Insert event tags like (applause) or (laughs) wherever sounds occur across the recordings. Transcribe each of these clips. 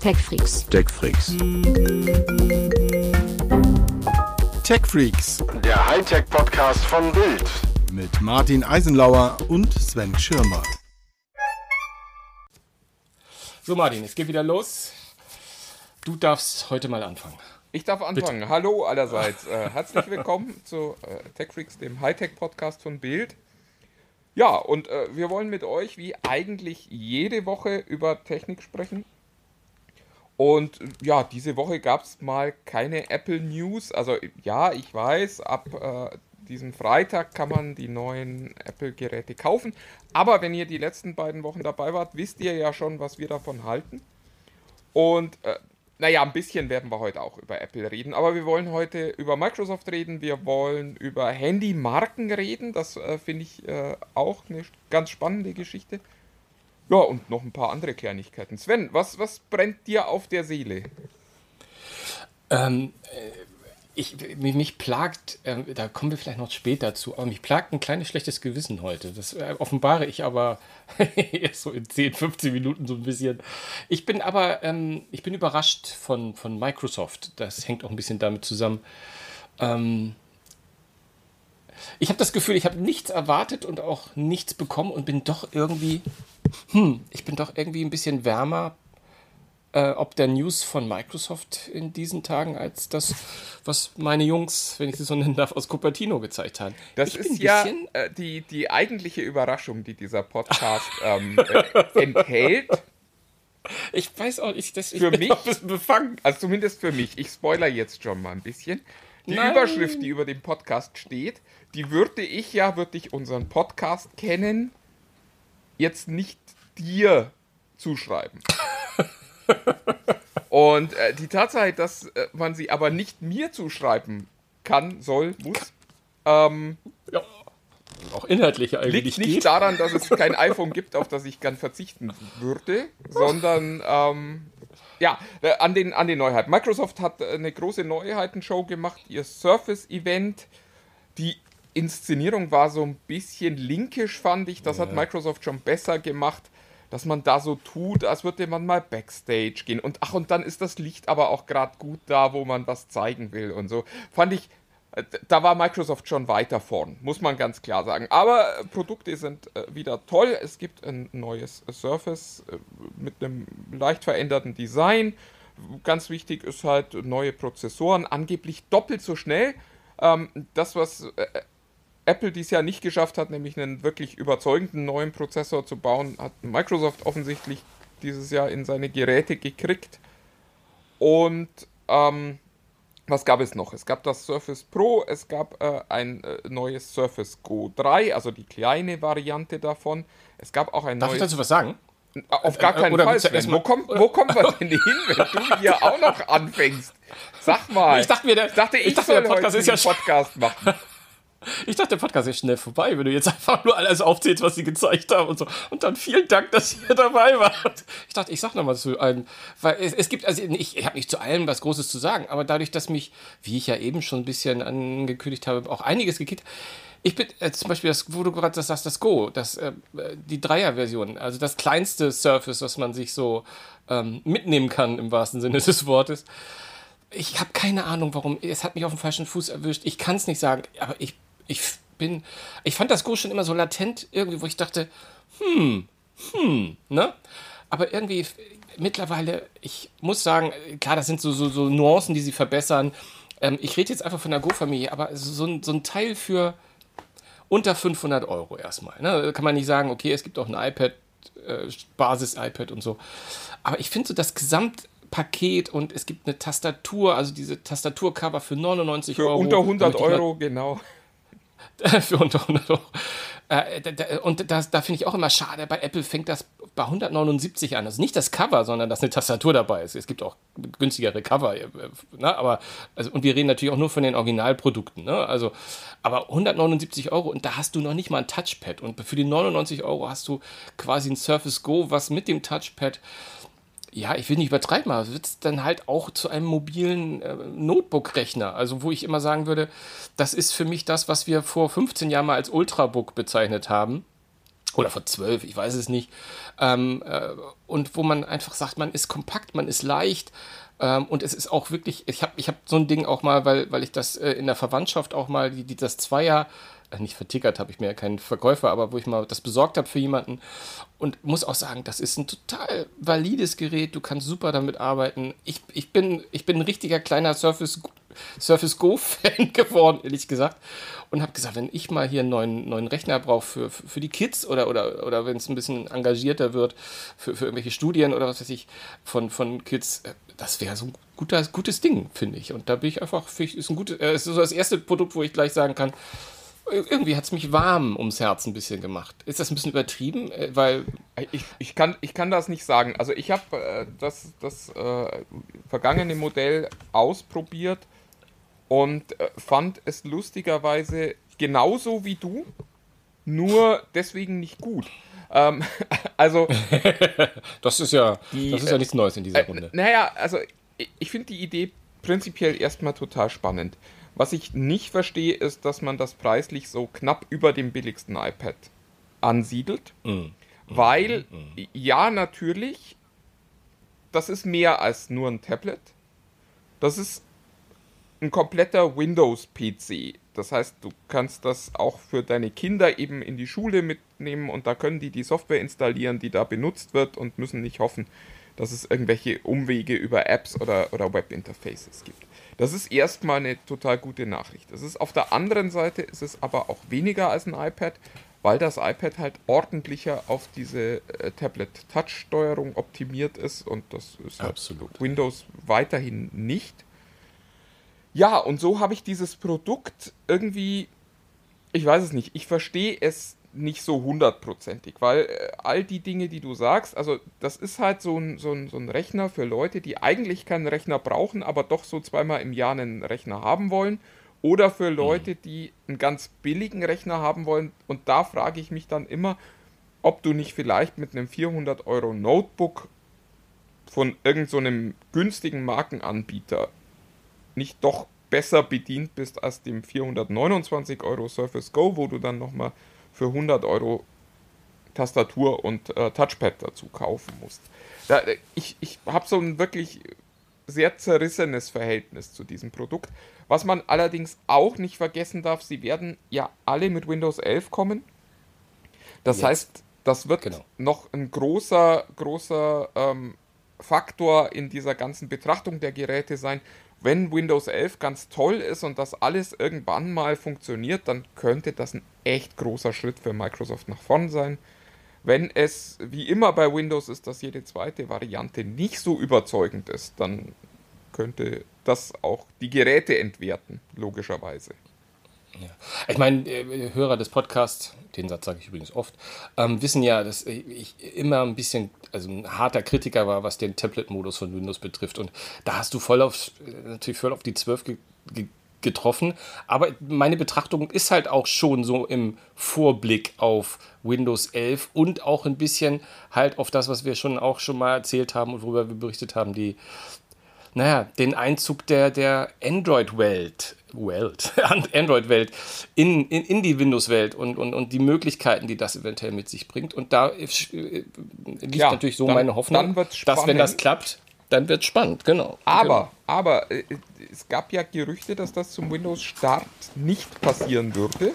TechFreaks. TechFreaks. TechFreaks Der Hightech-Podcast von Bild. mit Martin Eisenlauer und Sven Schirmer. So, Martin, es geht wieder los. Du darfst heute mal anfangen. Ich darf anfangen. Hallo allerseits. Äh, herzlich willkommen (laughs) zu äh, TechFreaks, dem Hightech-Podcast von Bild. Ja, und äh, wir wollen mit euch wie eigentlich jede Woche über Technik sprechen. Und ja, diese Woche gab es mal keine Apple News. Also ja, ich weiß, ab äh, diesem Freitag kann man die neuen Apple-Geräte kaufen. Aber wenn ihr die letzten beiden Wochen dabei wart, wisst ihr ja schon, was wir davon halten. Und äh, naja, ein bisschen werden wir heute auch über Apple reden, aber wir wollen heute über Microsoft reden, wir wollen über Handymarken reden, das äh, finde ich äh, auch eine ganz spannende Geschichte. Ja, und noch ein paar andere Kleinigkeiten. Sven, was, was brennt dir auf der Seele? Ähm, äh, ich, mich, mich plagt, ähm, da kommen wir vielleicht noch später zu, aber mich plagt ein kleines schlechtes Gewissen heute. Das äh, offenbare ich aber (laughs) erst so in 10, 15 Minuten so ein bisschen. Ich bin aber, ähm, ich bin überrascht von, von Microsoft. Das hängt auch ein bisschen damit zusammen. Ähm, ich habe das Gefühl, ich habe nichts erwartet und auch nichts bekommen und bin doch irgendwie, hm, ich bin doch irgendwie ein bisschen wärmer äh, ob der News von Microsoft in diesen Tagen als das, was meine Jungs, wenn ich sie so nennen darf, aus Cupertino gezeigt haben. Das Ich ist ein ja bisschen- äh, die, die eigentliche Überraschung, die dieser Podcast (laughs) ähm, äh, enthält. Ich weiß auch nicht, das, ich Für mich- auch ein bisschen befangen. Also zumindest für mich. Ich spoiler jetzt schon mal ein bisschen. Die Nein. Überschrift, die über dem Podcast steht, die würde ich ja, würde ich unseren Podcast kennen, jetzt nicht dir zuschreiben. (laughs) Und äh, die Tatsache, dass äh, man sie aber nicht mir zuschreiben kann, soll, muss, ähm, Ja, auch inhaltlich eigentlich liegt nicht geht. daran, dass es kein iPhone gibt, auf das ich gern verzichten würde, sondern ähm, ja, äh, an den, an den Neuheiten. Microsoft hat äh, eine große Neuheitenshow gemacht, ihr Surface-Event. Die Inszenierung war so ein bisschen linkisch, fand ich. Das hat Microsoft schon besser gemacht, dass man da so tut, als würde man mal Backstage gehen. Und ach, und dann ist das Licht aber auch gerade gut da, wo man was zeigen will und so. Fand ich, da war Microsoft schon weiter vorn, muss man ganz klar sagen. Aber äh, Produkte sind äh, wieder toll. Es gibt ein neues Surface äh, mit einem leicht veränderten Design. Ganz wichtig ist halt neue Prozessoren, angeblich doppelt so schnell. Ähm, das, was Apple dies Jahr nicht geschafft hat, nämlich einen wirklich überzeugenden neuen Prozessor zu bauen, hat Microsoft offensichtlich dieses Jahr in seine Geräte gekriegt. Und ähm, was gab es noch? Es gab das Surface Pro, es gab äh, ein äh, neues Surface Go 3, also die kleine Variante davon. Es gab auch ein Darf ich neues. dazu was sagen? Auf gar Äh, keinen oder Fall. Sven. Wo, kommen, wo kommen wir denn hin, wenn du hier auch noch anfängst? Sag mal. Ich dachte mir, der- ich dachte, ich, ich dachte, soll der Podcast heute ist ja Podcast machen. Ich dachte, der Podcast ist schnell vorbei, wenn du jetzt einfach nur alles aufzählst, was sie gezeigt haben und so. Und dann vielen Dank, dass ihr dabei wart. Ich dachte, ich sag noch mal zu allen, weil es, es gibt, also ich, ich habe nicht zu allem was Großes zu sagen, aber dadurch, dass mich, wie ich ja eben schon ein bisschen angekündigt habe, auch einiges gekickt, ich bin äh, zum Beispiel, das, wo du gerade das sagst, das Go, das, äh, die Dreier-Version, also das kleinste Surface, was man sich so ähm, mitnehmen kann im wahrsten Sinne des Wortes. Ich habe keine Ahnung, warum. Es hat mich auf dem falschen Fuß erwischt. Ich kann es nicht sagen, aber ich, ich bin. Ich fand das Go schon immer so latent irgendwie, wo ich dachte, hm, hm, ne? Aber irgendwie mittlerweile, ich muss sagen, klar, das sind so, so, so Nuancen, die sie verbessern. Ähm, ich rede jetzt einfach von der Go-Familie, aber so, ein- so ein Teil für unter 500 Euro erstmal. Ne? Da kann man nicht sagen, okay, es gibt auch ein iPad, äh, Basis-iPad und so. Aber ich finde so das Gesamtpaket und es gibt eine Tastatur, also diese Tastaturcover für 99 Für Euro. unter 100 damit ich mal- Euro, genau. (laughs) für unter 100 Euro. Äh, und das, da finde ich auch immer schade, bei Apple fängt das bei 179 an. Also nicht das Cover, sondern dass eine Tastatur dabei ist. Es gibt auch günstigere Cover. äh, Ne? Aber, also, und wir reden natürlich auch nur von den Originalprodukten. Ne? Also, aber 179 Euro und da hast du noch nicht mal ein Touchpad. Und für die 99 Euro hast du quasi ein Surface Go, was mit dem Touchpad ja, ich will nicht übertreiben, aber wird es dann halt auch zu einem mobilen äh, Notebook-Rechner. Also, wo ich immer sagen würde, das ist für mich das, was wir vor 15 Jahren mal als Ultrabook bezeichnet haben. oder vor zwölf, ich weiß es nicht. Ähm, äh, und wo man einfach sagt, man ist kompakt, man ist leicht. Ähm, und es ist auch wirklich, ich habe ich hab so ein Ding auch mal, weil, weil ich das äh, in der Verwandtschaft auch mal, die, die das Zweier, äh, nicht vertickert habe ich mir keinen Verkäufer, aber wo ich mal das besorgt habe für jemanden. Und muss auch sagen, das ist ein total valides Gerät, du kannst super damit arbeiten. Ich, ich, bin, ich bin ein richtiger kleiner Surface Surface Go-Fan (laughs) geworden, ehrlich gesagt. Und habe gesagt, wenn ich mal hier einen neuen, neuen Rechner brauche für, für die Kids oder, oder, oder wenn es ein bisschen engagierter wird für, für irgendwelche Studien oder was weiß ich von, von Kids, äh, das wäre so ein guter, gutes Ding, finde ich. Und da bin ich einfach, ich, ist ein äh, ist so das erste Produkt, wo ich gleich sagen kann, irgendwie hat es mich warm ums Herz ein bisschen gemacht. Ist das ein bisschen übertrieben? Äh, weil ich, ich, kann, ich kann das nicht sagen. Also ich habe äh, das, das äh, vergangene Modell ausprobiert und äh, fand es lustigerweise genauso wie du, nur deswegen nicht gut. Ähm, (laughs) also. (laughs) das ist ja, die, das ist ja nichts Neues in dieser äh, Runde. Naja, also ich, ich finde die Idee prinzipiell erstmal total spannend. Was ich nicht verstehe, ist, dass man das preislich so knapp über dem billigsten iPad ansiedelt. Mm. Weil, mm. ja, natürlich, das ist mehr als nur ein Tablet. Das ist ein kompletter Windows-PC. Das heißt, du kannst das auch für deine Kinder eben in die Schule mitnehmen und da können die die Software installieren, die da benutzt wird und müssen nicht hoffen, dass es irgendwelche Umwege über Apps oder, oder Webinterfaces gibt. Das ist erstmal eine total gute Nachricht. Das ist auf der anderen Seite ist es aber auch weniger als ein iPad, weil das iPad halt ordentlicher auf diese äh, Tablet-Touch-Steuerung optimiert ist und das ist halt Windows weiterhin nicht. Ja, und so habe ich dieses Produkt irgendwie, ich weiß es nicht, ich verstehe es nicht so hundertprozentig, weil äh, all die Dinge, die du sagst, also das ist halt so ein, so, ein, so ein Rechner für Leute, die eigentlich keinen Rechner brauchen, aber doch so zweimal im Jahr einen Rechner haben wollen. Oder für Leute, mhm. die einen ganz billigen Rechner haben wollen. Und da frage ich mich dann immer, ob du nicht vielleicht mit einem 400 Euro Notebook von irgendeinem so günstigen Markenanbieter nicht doch besser bedient bist als dem 429 Euro Surface Go, wo du dann nochmal für 100 Euro Tastatur und äh, Touchpad dazu kaufen musst. Da, ich ich habe so ein wirklich sehr zerrissenes Verhältnis zu diesem Produkt. Was man allerdings auch nicht vergessen darf, sie werden ja alle mit Windows 11 kommen. Das Jetzt. heißt, das wird genau. noch ein großer, großer ähm, Faktor in dieser ganzen Betrachtung der Geräte sein wenn Windows 11 ganz toll ist und das alles irgendwann mal funktioniert, dann könnte das ein echt großer Schritt für Microsoft nach vorn sein. Wenn es wie immer bei Windows ist, dass jede zweite Variante nicht so überzeugend ist, dann könnte das auch die Geräte entwerten, logischerweise. Ja. Ich meine, äh, Hörer des Podcasts, den Satz sage ich übrigens oft, ähm, wissen ja, dass ich immer ein bisschen, also ein harter Kritiker war, was den Tablet-Modus von Windows betrifft. Und da hast du voll auf, natürlich voll auf die 12 ge ge getroffen. Aber meine Betrachtung ist halt auch schon so im Vorblick auf Windows 11 und auch ein bisschen halt auf das, was wir schon auch schon mal erzählt haben und worüber wir berichtet haben, die naja, den Einzug der, der Android-Welt, Welt, (laughs) Android-Welt in, in, in die Windows-Welt und, und, und die Möglichkeiten, die das eventuell mit sich bringt. Und da äh, liegt ja, natürlich so dann, meine Hoffnung, dass wenn das klappt, dann wird es spannend, genau. Aber, genau. aber äh, es gab ja Gerüchte, dass das zum Windows-Start nicht passieren würde.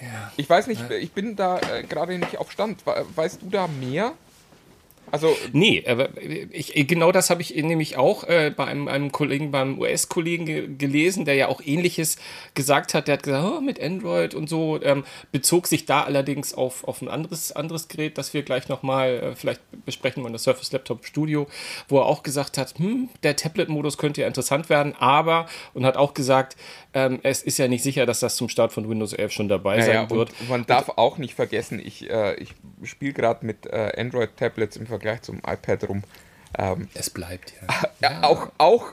Ja. Ich weiß nicht, ich bin da äh, gerade nicht auf Stand. Weißt du da mehr? Also nee, aber ich, genau das habe ich nämlich auch äh, bei einem, einem, Kollegen, beim US-Kollegen ge gelesen, der ja auch Ähnliches gesagt hat. Der hat gesagt, oh, mit Android und so ähm, bezog sich da allerdings auf, auf ein anderes, anderes Gerät, das wir gleich nochmal äh, vielleicht besprechen wollen, das Surface Laptop Studio, wo er auch gesagt hat, hm, der Tablet-Modus könnte ja interessant werden, aber und hat auch gesagt, ähm, es ist ja nicht sicher, dass das zum Start von Windows 11 schon dabei naja, sein wird. man darf auch nicht vergessen, ich, äh, ich spiele gerade mit äh, Android-Tablets im Vergleich Vergleich zum iPad rum. Ähm, es bleibt, ja. ja. Auch, auch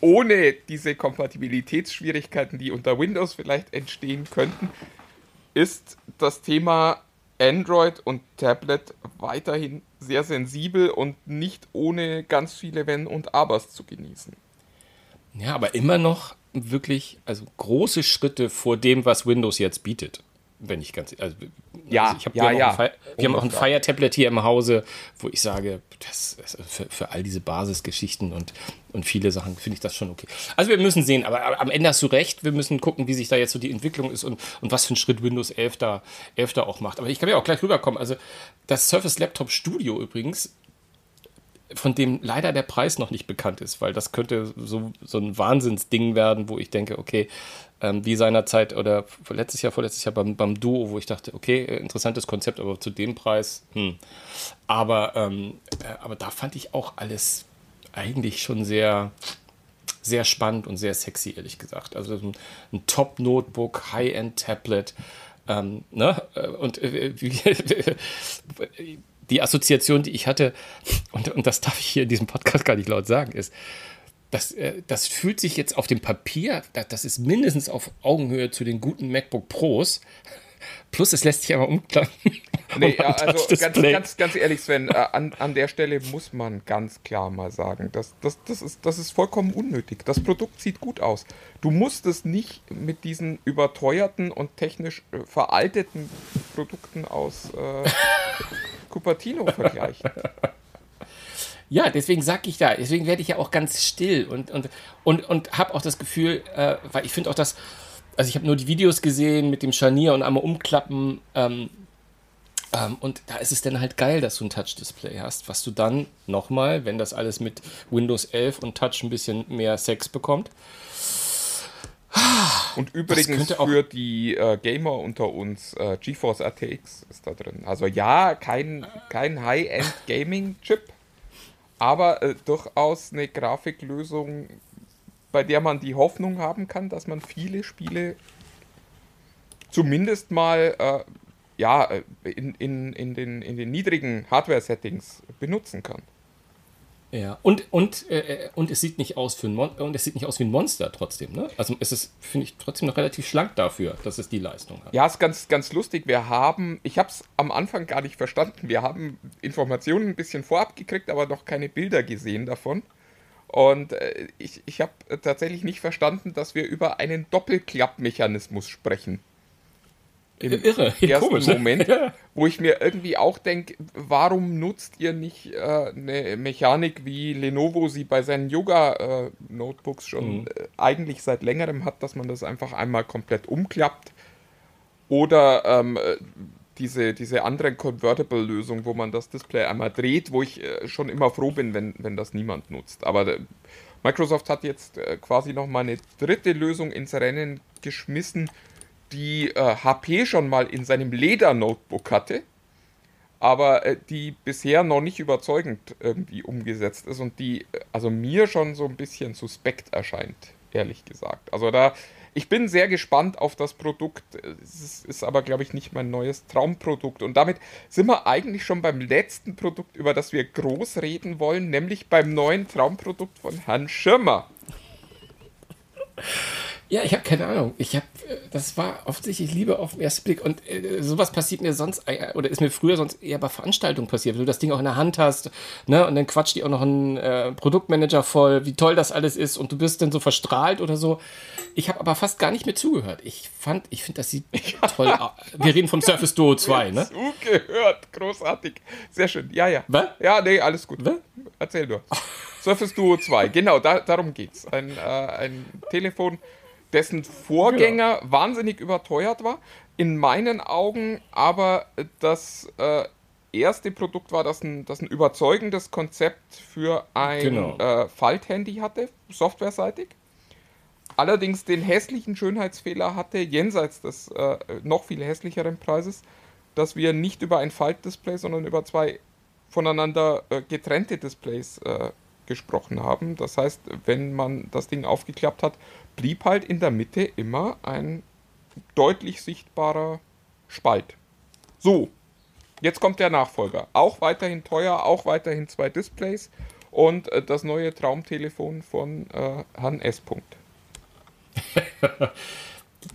ohne diese Kompatibilitätsschwierigkeiten, die unter Windows vielleicht entstehen könnten, ist das Thema Android und Tablet weiterhin sehr sensibel und nicht ohne ganz viele Wenn und Abers zu genießen. Ja, aber immer noch wirklich also große Schritte vor dem, was Windows jetzt bietet. Wenn ich ganz. Also, Ja, also ich hab, ja, wir haben ja. Auch ein Fire, wir haben auch ein Ungefähr. Fire Tablet hier im Hause, wo ich sage, das, das für, für all diese Basisgeschichten und, und viele Sachen finde ich das schon okay. Also wir müssen sehen, aber am Ende hast du recht, wir müssen gucken, wie sich da jetzt so die Entwicklung ist und, und was für einen Schritt Windows 11 da, 11 da auch macht. Aber ich kann ja auch gleich rüberkommen. Also das Surface Laptop Studio übrigens, von dem leider der Preis noch nicht bekannt ist, weil das könnte so, so ein Wahnsinnsding werden, wo ich denke, okay, ähm, wie seinerzeit oder letztes Jahr, vorletztes Jahr beim, beim Duo, wo ich dachte, okay, äh, interessantes Konzept, aber zu dem Preis, hm. Aber, ähm, äh, aber da fand ich auch alles eigentlich schon sehr, sehr spannend und sehr sexy, ehrlich gesagt. Also ein, ein Top-Notebook, High-End-Tablet. Ähm, ne? Äh, Und äh, (laughs) die Assoziation, die ich hatte, und, und das darf ich hier in diesem Podcast gar nicht laut sagen, ist, das, äh, das fühlt sich jetzt auf dem Papier, das, ist mindestens auf Augenhöhe zu den guten MacBook Pros. Plus, es lässt sich aber umklappen. (laughs) Nee, (laughs) ja, also ganz, ganz, ganz ehrlich, Sven, äh, an, an der Stelle muss man ganz klar mal sagen, das, das, das, ist, das ist vollkommen unnötig. Das Produkt sieht gut aus. Du musst es nicht mit diesen überteuerten und technisch äh, veralteten Produkten aus äh, (laughs) Cupertino vergleichen. Ja, deswegen sag ich da, deswegen werde ich ja auch ganz still und, und, und, und habe auch das Gefühl, äh, weil ich finde auch das, also ich habe nur die Videos gesehen mit dem Scharnier und einmal umklappen ähm, ähm, und da ist es dann halt geil, dass du ein Touch-Display hast, was du dann nochmal, wenn das alles mit Windows 11 und Touch ein bisschen mehr Sex bekommt, Und übrigens für die äh, Gamer unter uns, äh, GeForce RTX ist da drin. Also ja, kein, kein High-End Gaming-Chip, aber äh, durchaus eine Grafiklösung, bei der man die Hoffnung haben kann, dass man viele Spiele zumindest mal äh, ja, äh, in, in, in, den, in den niedrigen Hardware-Settings benutzen kann. Ja, und, und, äh, und es sieht nicht aus für ein Mon und es sieht nicht aus wie ein Monster trotzdem, ne? Also es ist, finde ich, trotzdem noch relativ schlank dafür, dass es die Leistung hat. Ja, ist ganz, ganz lustig. Wir haben, ich habe es am Anfang gar nicht verstanden. Wir haben Informationen ein bisschen vorab gekriegt, aber noch keine Bilder gesehen davon. Und äh, ich, ich habe tatsächlich nicht verstanden, dass wir über einen Doppelklappmechanismus sprechen. Im Irre, ersten komisch, ne? Moment, Ja. wo ich mir irgendwie auch denke, warum nutzt ihr nicht äh, eine Mechanik, wie Lenovo sie bei seinen Yoga-Notebooks schon Mhm. äh, eigentlich seit längerem hat, dass man das einfach einmal komplett umklappt oder ähm, äh, diese, diese andere Convertible-Lösung, wo man das Display einmal dreht, wo ich äh, schon immer froh bin, wenn, wenn das niemand nutzt. Aber äh, Microsoft hat jetzt äh, quasi noch mal eine dritte Lösung ins Rennen geschmissen, die äh, HP schon mal in seinem Leder-Notebook hatte, aber äh, die bisher noch nicht überzeugend irgendwie umgesetzt ist und die äh, also mir schon so ein bisschen suspekt erscheint, ehrlich gesagt. Also da, ich bin sehr gespannt auf das Produkt. Es ist, ist aber, glaube ich, nicht mein neues Traumprodukt. Und damit sind wir eigentlich schon beim letzten Produkt, über das wir groß reden wollen, nämlich beim neuen Traumprodukt von Herrn Schirmer. Ja, ich habe keine Ahnung. Ich habe, das war offensichtlich Liebe auf den ersten Blick. Und äh, sowas passiert mir sonst, äh, oder ist mir früher sonst eher bei Veranstaltungen passiert, wenn du das Ding auch in der Hand hast, ne, und dann quatscht die auch noch ein äh, Produktmanager voll, wie toll das alles ist, und du bist dann so verstrahlt oder so. Ich habe aber fast gar nicht mehr zugehört. Ich fand, ich finde, das sieht (laughs) toll aus. Wir reden vom Surface Duo 2, ne? Zugehört, großartig. Sehr schön. Ja, ja. Was? Ja, nee, alles gut. Was? Erzähl nur. Surface Duo 2, genau, da, darum geht's. Ein, äh, ein Telefon, dessen Vorgänger wahnsinnig überteuert war. In meinen Augen aber das äh, erste Produkt war, das ein, das ein überzeugendes Konzept für ein Genau. äh, Falthandy hatte, softwareseitig. Allerdings den hässlichen Schönheitsfehler hatte, jenseits des äh, noch viel hässlicheren Preises, dass wir nicht über ein Faltdisplay, sondern über zwei voneinander äh, getrennte Displays äh, gesprochen haben. Das heißt, wenn man das Ding aufgeklappt hat, blieb halt in der Mitte immer ein deutlich sichtbarer Spalt. So, jetzt kommt der Nachfolger. Auch weiterhin teuer, auch weiterhin zwei Displays und äh, das neue Traumtelefon von äh, Herrn S. (laughs)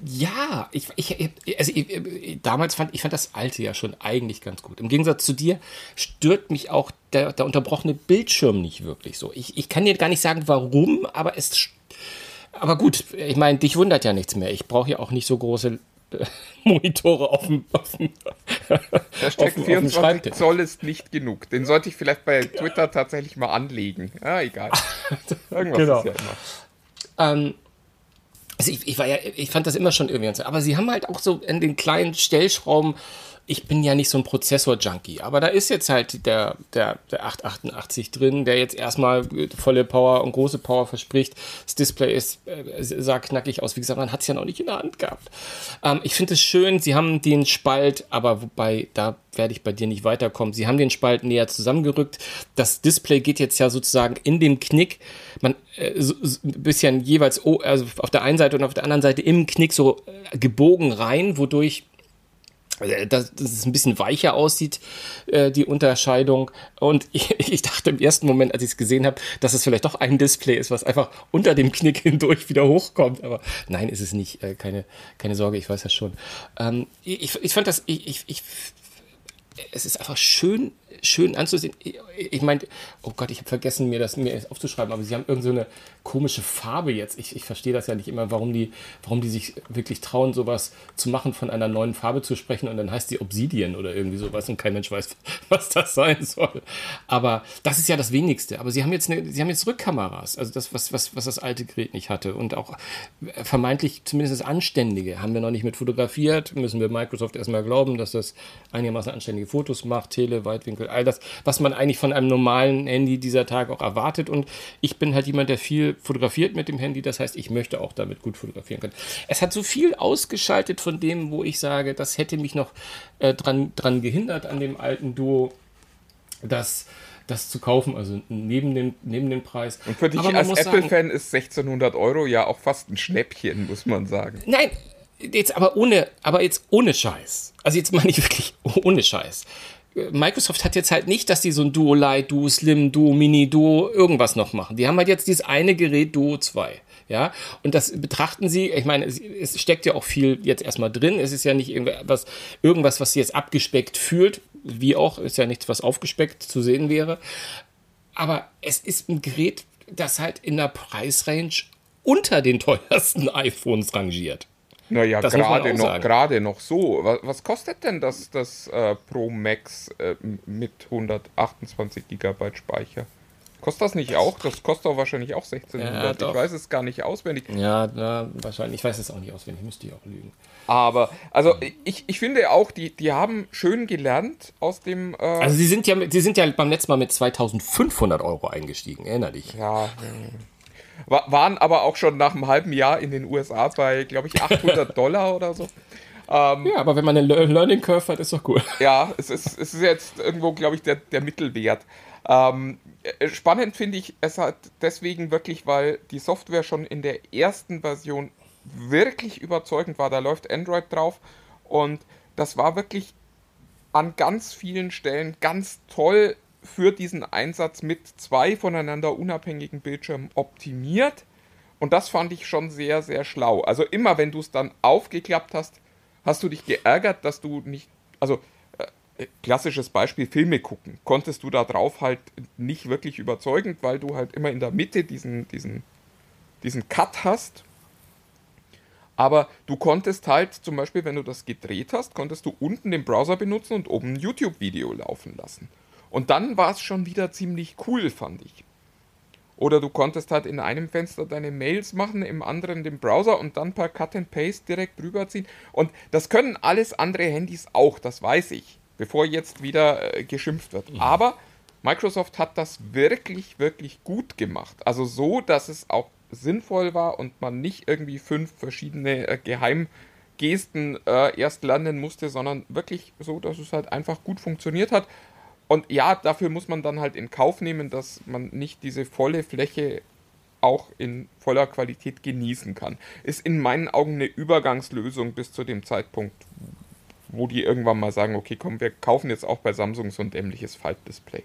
Ja, ich, ich, also ich, damals fand ich fand das alte ja schon eigentlich ganz gut. Im Gegensatz zu dir stört mich auch der, der unterbrochene Bildschirm nicht wirklich so. Ich, ich kann dir gar nicht sagen, warum, aber es. Aber gut, ich meine, dich wundert ja nichts mehr. Ich brauche ja auch nicht so große (laughs) Monitore auf dem, auf dem, (laughs) Hashtag 24 Zoll ist nicht genug. Den sollte ich vielleicht bei Twitter tatsächlich mal anlegen. Ah, egal. (laughs) Irgendwas genau. ist ja immer. Ähm, also ich, ich, war ja, ich fand das immer schon irgendwie aber sie haben halt auch so in den kleinen Stellschrauben ich bin ja nicht so ein Prozessor-Junkie, aber da ist jetzt halt der, der, der 888 drin, der jetzt erstmal volle Power und große Power verspricht. Das Display ist, äh, sah knackig aus. Wie gesagt, man hat es ja noch nicht in der Hand gehabt. Ähm, ich finde es schön, sie haben den Spalt, aber wobei, da werde ich bei dir nicht weiterkommen. Sie haben den Spalt näher zusammengerückt. Das Display geht jetzt ja sozusagen in dem Knick, man äh, so, so ein bisschen jeweils also auf der einen Seite und auf der anderen Seite im Knick so äh, gebogen rein, wodurch äh, dass, dass es ein bisschen weicher aussieht, äh, die Unterscheidung. Und ich, (laughs) ich, dachte im ersten Moment, als ich es gesehen habe, dass es vielleicht doch ein Display ist, was einfach unter dem Knick hindurch wieder hochkommt. Aber nein, ist es nicht. Äh, keine, keine Sorge, ich weiß das schon. Ähm, ich, ich fand das, ich, ich, ich es ist einfach schön schön anzusehen. Ich meine, oh Gott, ich habe vergessen, mir das mir aufzuschreiben, aber sie haben irgend so eine komische Farbe jetzt. Ich, ich verstehe das ja nicht immer, warum die, warum die sich wirklich trauen, sowas zu machen, von einer neuen Farbe zu sprechen und dann heißt die Obsidian oder irgendwie sowas und kein Mensch weiß, (laughs) was das sein soll. Aber das ist ja das Wenigste. Aber sie haben jetzt, eine, sie haben jetzt Rückkameras, also das, was, was, was das alte Gerät nicht hatte und auch vermeintlich zumindest das Anständige haben wir noch nicht mit fotografiert. Müssen wir Microsoft erstmal glauben, dass das einigermaßen anständige Fotos macht, Tele, Weitwinkel, all das, was man eigentlich von einem normalen Handy dieser Tage auch erwartet. Und ich bin halt jemand, der viel fotografiert mit dem Handy. Das heißt, ich möchte auch damit gut fotografieren können. Es hat so viel ausgeschaltet von dem, wo ich sage, das hätte mich noch äh, dran, dran gehindert an dem alten Duo, dass das zu kaufen, also neben dem, neben dem Preis. Und für dich als Apple-Fan ist 1600 Euro ja auch fast ein Schnäppchen, muss man sagen. Nein, jetzt aber ohne, aber jetzt ohne Scheiß. Also jetzt meine ich wirklich ohne Scheiß. Microsoft hat jetzt halt nicht, dass die so ein Duo Lite, Duo Slim, Duo Mini, Duo irgendwas noch machen. Die haben halt jetzt dieses eine Gerät Duo 2. Ja, und das betrachten sie, ich meine, es, steckt ja auch viel jetzt erstmal drin. Es ist ja nicht irgendwas, irgendwas, was sie jetzt abgespeckt fühlt, wie auch, ist ja nichts, was aufgespeckt zu sehen wäre. Aber es ist ein Gerät, das halt in der Preisrange unter den teuersten (laughs) iPhones rangiert. Naja, gerade noch, gerade noch so. Was, was, kostet denn das, das äh, Pro Max äh, mit 128 GB Speicher? Kostet das nicht auch? Das kostet doch wahrscheinlich auch 1600. Ja, ich weiß es gar nicht auswendig. Ja, na, wahrscheinlich. Ich weiß es auch nicht auswendig. Müsste ich auch lügen. Aber, also ich, ich finde auch, die, die haben schön gelernt aus dem. Äh also, sie sind, ja, sie sind ja beim letzten Mal mit 2500 Euro eingestiegen, erinner dich. Ja. Waren aber auch schon nach einem halben Jahr in den USA bei, glaube ich, 800 (laughs) Dollar oder so. Ähm, ja, aber wenn man eine Learning Curve hat, ist doch cool. Ja, es ist, es ist jetzt irgendwo, glaube ich, der, der Mittelwert. Ähm, äh, spannend finde ich es halt deswegen wirklich, weil die Software schon in der ersten Version wirklich überzeugend war. Da läuft Android drauf und das war wirklich an ganz vielen Stellen ganz toll für diesen Einsatz mit zwei voneinander unabhängigen Bildschirmen optimiert. Und das fand ich schon sehr, sehr schlau. Also immer, wenn du es dann aufgeklappt hast, hast du dich geärgert, dass du nicht, also äh, klassisches Beispiel, Filme gucken, konntest du da drauf halt nicht wirklich überzeugend, weil du halt immer in der Mitte diesen, diesen, diesen Cut hast. Aber du konntest halt zum Beispiel, wenn du das gedreht hast, konntest du unten den Browser benutzen und oben ein YouTube-Video laufen lassen. Und dann war es schon wieder ziemlich cool, fand ich. Oder du konntest halt in einem Fenster deine Mails machen, im anderen den Browser und dann per Cut and Paste direkt rüberziehen. Und das können alles andere Handys auch, das weiß ich, bevor jetzt wieder äh, geschimpft wird. Mhm. Aber Microsoft hat das wirklich, wirklich gut gemacht. Also so, dass es auch sinnvoll war und man nicht irgendwie fünf verschiedene äh, Geheimgesten äh, erst lernen musste, sondern wirklich so, dass es halt einfach gut funktioniert hat. Und ja, dafür muss man dann halt in Kauf nehmen, dass man nicht diese volle Fläche auch in voller Qualität genießen kann. Ist in meinen Augen eine Übergangslösung bis zu dem Zeitpunkt, wo die irgendwann mal sagen, okay, komm, wir kaufen jetzt auch bei Samsung so ein dämliches Faltdisplay.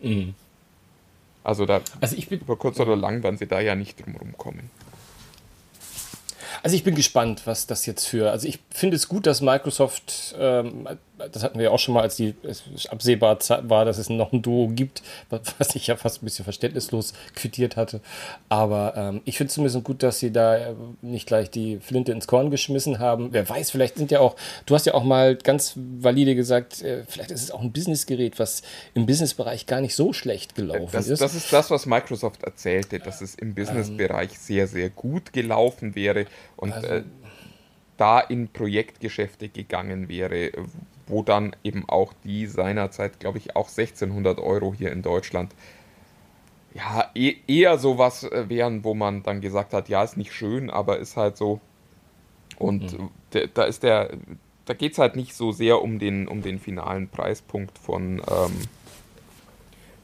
Mhm. Also da also ich bin, über kurz oder lang werden sie da ja nicht drum kommen. Also ich bin gespannt, was das jetzt für. Also ich finde es gut, dass Microsoft, ähm, das hatten wir auch schon mal, als die es absehbar war, dass es noch ein Duo gibt, was ich ja fast ein bisschen verständnislos quittiert hatte. Aber ähm, ich finde es zumindest gut, dass sie da äh, nicht gleich die Flinte ins Korn geschmissen haben. Wer weiß, vielleicht sind ja auch, du hast ja auch mal ganz valide gesagt, äh, vielleicht ist es auch ein Businessgerät, was im Businessbereich gar nicht so schlecht gelaufen das, ist. Das ist das, was Microsoft erzählte, dass es im Businessbereich ähm, sehr, sehr gut gelaufen wäre und also, äh, da in Projektgeschäfte gegangen wäre, wo dann eben auch die seinerzeit, glaube ich, auch 1600 Euro hier in Deutschland ja, e eher sowas äh, wären, wo man dann gesagt hat, ja, ist nicht schön, aber ist halt so. Und mhm. da ist der, da geht es halt nicht so sehr um den, um den finalen Preispunkt von ähm,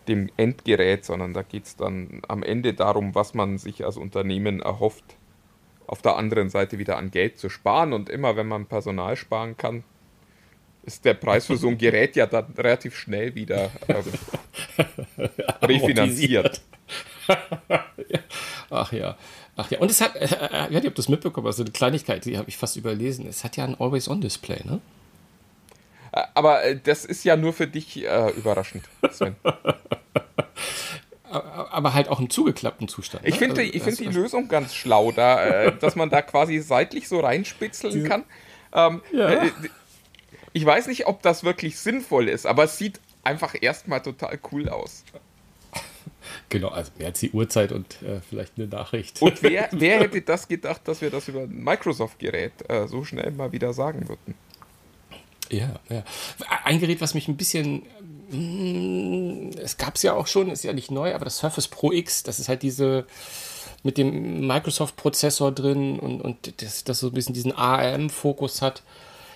dem Endgerät, sondern da geht es dann am Ende darum, was man sich als Unternehmen erhofft, auf der anderen Seite wieder an Geld zu sparen. Und immer wenn man Personal sparen kann, ist der Preis für so ein Gerät ja dann relativ schnell wieder ähm, (laughs) refinanziert. (laughs) Ach ja. Ach ja. Und es hat, äh, äh, ich weiß nicht, ob du das mitbekommen hast, so eine Kleinigkeit, die habe ich fast überlesen. Es hat ja ein Always-On-Display, ne? Äh, aber äh, das ist ja nur für dich äh, überraschend, Sven. (laughs) aber halt auch im zugeklappten Zustand. Ne? Ich finde also, find die Lösung ganz schlau, da, äh, dass man da quasi seitlich so reinspitzeln kann. Ähm, ja. Ich weiß nicht, ob das wirklich sinnvoll ist, aber es sieht einfach erstmal total cool aus. Genau, also mehr als die Uhrzeit und äh, vielleicht eine Nachricht. Und wer, (laughs) wer, hätte das gedacht, dass wir das über ein Microsoft-Gerät äh, so schnell mal wieder sagen würden? Ja, ja. Ein Gerät, was mich ein bisschen. Mh, es gab es ja auch schon, ist ja nicht neu, aber das Surface Pro X, das ist halt diese mit dem Microsoft-Prozessor drin und, und das, das so ein bisschen diesen ARM-Fokus hat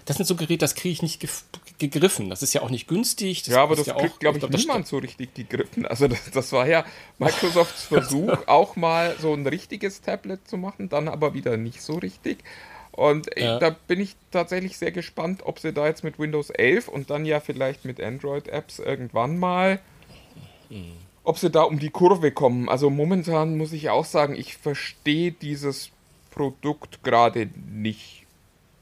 das sind so Geräte, das kriege ich nicht ge gegriffen. Das ist ja auch nicht günstig. Das ja, aber das ja kriegt, glaube ich, glaub, niemand so richtig gegriffen. Also das, das war ja Microsofts (laughs) Versuch, auch mal so ein richtiges Tablet zu machen, dann aber wieder nicht so richtig. Und ja. da bin ich tatsächlich sehr gespannt, ob sie da jetzt mit Windows 11 und dann ja vielleicht mit Android-Apps irgendwann mal, mhm. ob sie da um die Kurve kommen. Also momentan muss ich auch sagen, ich verstehe dieses Produkt gerade nicht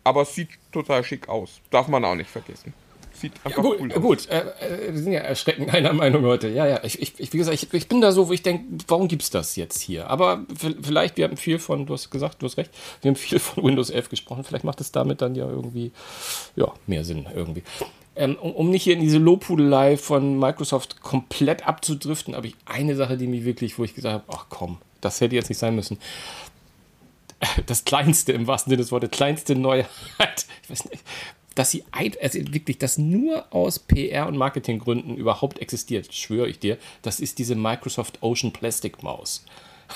aber es sieht total schick aus. Darf man auch nicht vergessen. Sieht einfach ja, gut, cool aus. Gut, äh, äh, wir sind ja erschreckend einer Meinung heute. Ja, ja, ich, ich, wie gesagt, ich, ich bin da so, wo ich denke, warum gibt es das jetzt hier? Aber vielleicht, wir haben viel von, du hast gesagt, du hast recht, wir haben viel von Windows 11 gesprochen. Vielleicht macht es damit dann ja irgendwie, ja, mehr Sinn irgendwie. Ähm, um, um, nicht hier in diese Lobhudelei von Microsoft komplett abzudriften, habe ich eine Sache, die mich wirklich, wo ich gesagt habe, ach komm, das hätte jetzt nicht sein müssen (laughs) das kleinste, im wahrsten Sinne des Wortes, kleinste Neuheit, ich weiß nicht, dass sie also wirklich das nur aus PR- und Marketinggründen überhaupt existiert, schwöre ich dir, das ist diese Microsoft Ocean Plastic Maus.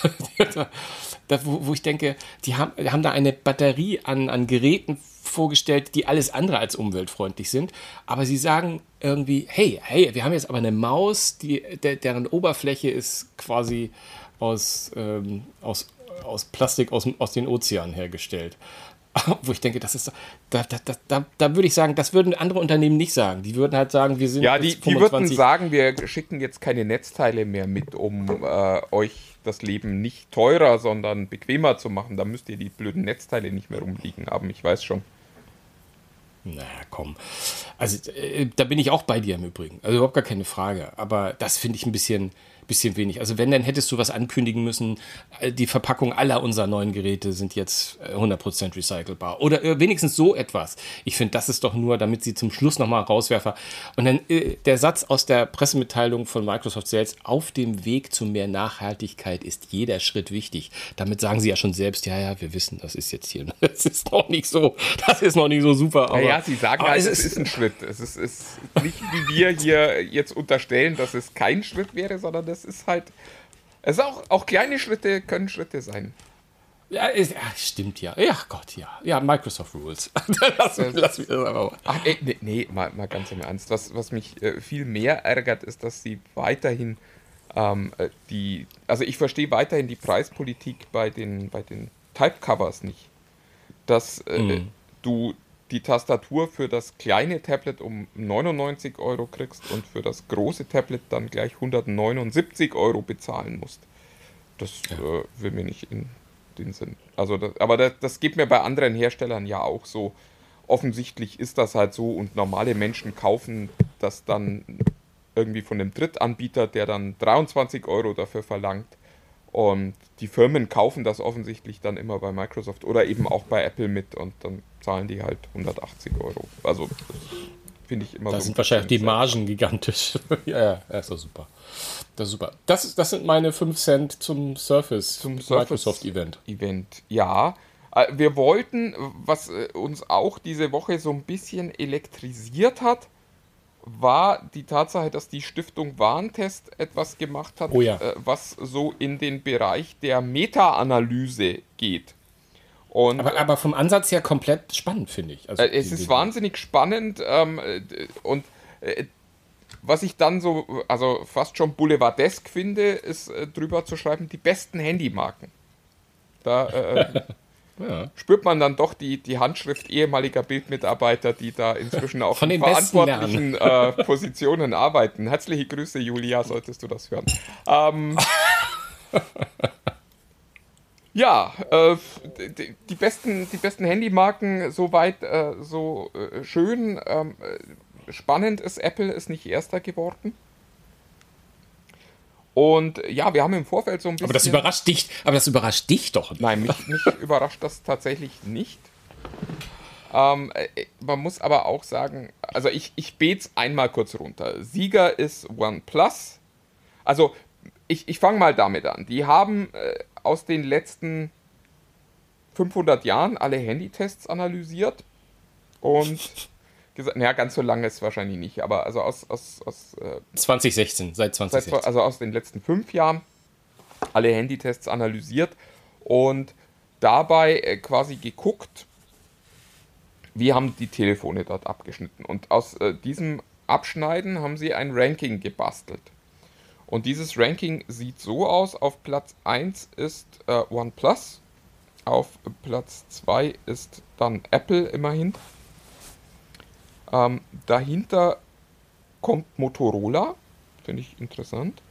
(laughs) da, wo, wo, ich denke, die haben, haben da eine Batterie an, an Geräten vorgestellt, die alles andere als umweltfreundlich sind. Aber sie sagen irgendwie, hey, hey, wir haben jetzt aber eine Maus, die, der, deren Oberfläche ist quasi aus, ähm, aus aus Plastik aus, aus den Ozeanen hergestellt. (laughs) Wo ich denke, das ist da, da, da, da würde ich sagen, das würden andere Unternehmen nicht sagen. Die würden halt sagen, wir sind. Ja, die, die würden sagen, wir schicken jetzt keine Netzteile mehr mit, um äh, euch das Leben nicht teurer, sondern bequemer zu machen. Da müsst ihr die blöden Netzteile nicht mehr rumliegen haben, ich weiß schon. Na komm. Also, äh, da bin ich auch bei dir im Übrigen. Also überhaupt gar keine Frage. Aber das finde ich ein bisschen bisschen wenig. Also wenn, dann hättest du was ankündigen müssen, äh, die Verpackung aller unserer neuen Geräte sind jetzt 100% äh, recycelbar. Oder äh, wenigstens so etwas. Ich finde, das ist doch nur, damit sie zum Schluss nochmal rauswerfer. Und dann der Satz aus der Pressemitteilung von Microsoft selbst, auf dem Weg zu mehr Nachhaltigkeit ist jeder Schritt wichtig. Damit sagen sie ja schon selbst, ja, ja, wir wissen, das ist jetzt hier, (laughs) das ist noch nicht so, das ist noch nicht so super. Aber, ja, sie sagen halt, es, es ist ein Schritt. Es ist, ist nicht wie wir hier jetzt unterstellen, dass es kein Schritt wäre, sondern das es ist halt. Es ist auch, auch kleine Schritte können Schritte sein. Ja, ist, ja, stimmt ja. Ja, Gott, ja. Ja, Microsoft Rules. (laughs) lass, lass mich das aber mal. Ach, ey, nee, nee, mal, mal ganz im Ernst. Was, was mich äh, viel mehr ärgert, ist, dass sie weiterhin ähm, äh, die. Also, ich verstehe weiterhin die Preispolitik bei den, bei den Typecovers nicht. Dass äh, mm. du die Tastatur für das kleine Tablet um 99 Euro kriegst und für das große Tablet dann gleich 179 Euro bezahlen musst. Das ja. äh, will mir nicht in den Sinn. Also das, aber das, das geht mir bei anderen Herstellern ja auch so. Offensichtlich ist das halt so und normale Menschen kaufen das dann irgendwie von einem Drittanbieter, der dann 23 Euro dafür verlangt. Und die Firmen kaufen das offensichtlich dann immer bei Microsoft oder eben auch bei Apple mit und dann zahlen die halt 180 Euro. Also finde ich immer Da so. sind wahrscheinlich die Margen gigantisch. (laughs) ja, ja, ja, ist doch super. Das ist super. Das, das sind meine 5 Cent zum Surface, Zum Microsoft Event. Event, ja. Äh, Wir wollten, was äh, uns auch diese Woche so ein bisschen elektrisiert hat, war die Tatsache, dass die Stiftung Warentest etwas gemacht hat, Oh ja. äh, was so in den Bereich der Meta-Analyse geht. Und Aber, aber vom Ansatz her komplett spannend, finde ich. Also äh, es ist wahnsinnig spannend ähm, äh, und äh, was ich dann so, also fast schon boulevardesk finde, ist äh, drüber zu schreiben, die besten Handymarken. Da äh, (laughs) Ja. spürt man dann doch die, die Handschrift ehemaliger Bildmitarbeiter, die da inzwischen den Besten verantwortlichen äh, Positionen arbeiten. Herzliche Grüße, Julia, solltest du das hören. Ähm, (laughs) ja, äh, die, die, besten, die besten Handymarken, soweit äh, so äh, schön. Ähm, äh, spannend ist, Apple ist nicht erster geworden. Und ja, wir haben im Vorfeld so ein bisschen. Aber das überrascht dich, aber das überrascht dich doch. nicht. Nein, mich, mich (laughs) überrascht das tatsächlich nicht. Ähm, äh, man muss aber auch sagen, also ich, ich bete einmal kurz runter. Sieger ist OnePlus. Also ich, ich fange mal damit an. Die haben äh, aus den letzten 500 Jahren alle Handytests analysiert und (laughs) gesagt, naja, ganz so lange ist wahrscheinlich nicht, aber also aus, aus, aus äh, 2016, seit seit, 2016. also aus den letzten fünf Jahren alle Handytests analysiert und dabei äh, quasi geguckt, wie haben die Telefone dort abgeschnitten. Und aus äh, diesem Abschneiden haben sie ein Ranking gebastelt. Und dieses Ranking sieht so aus: auf Platz 1 ist äh, OnePlus, auf Platz 2 ist dann Apple immerhin. Ähm, dahinter kommt Motorola, finde ich interessant.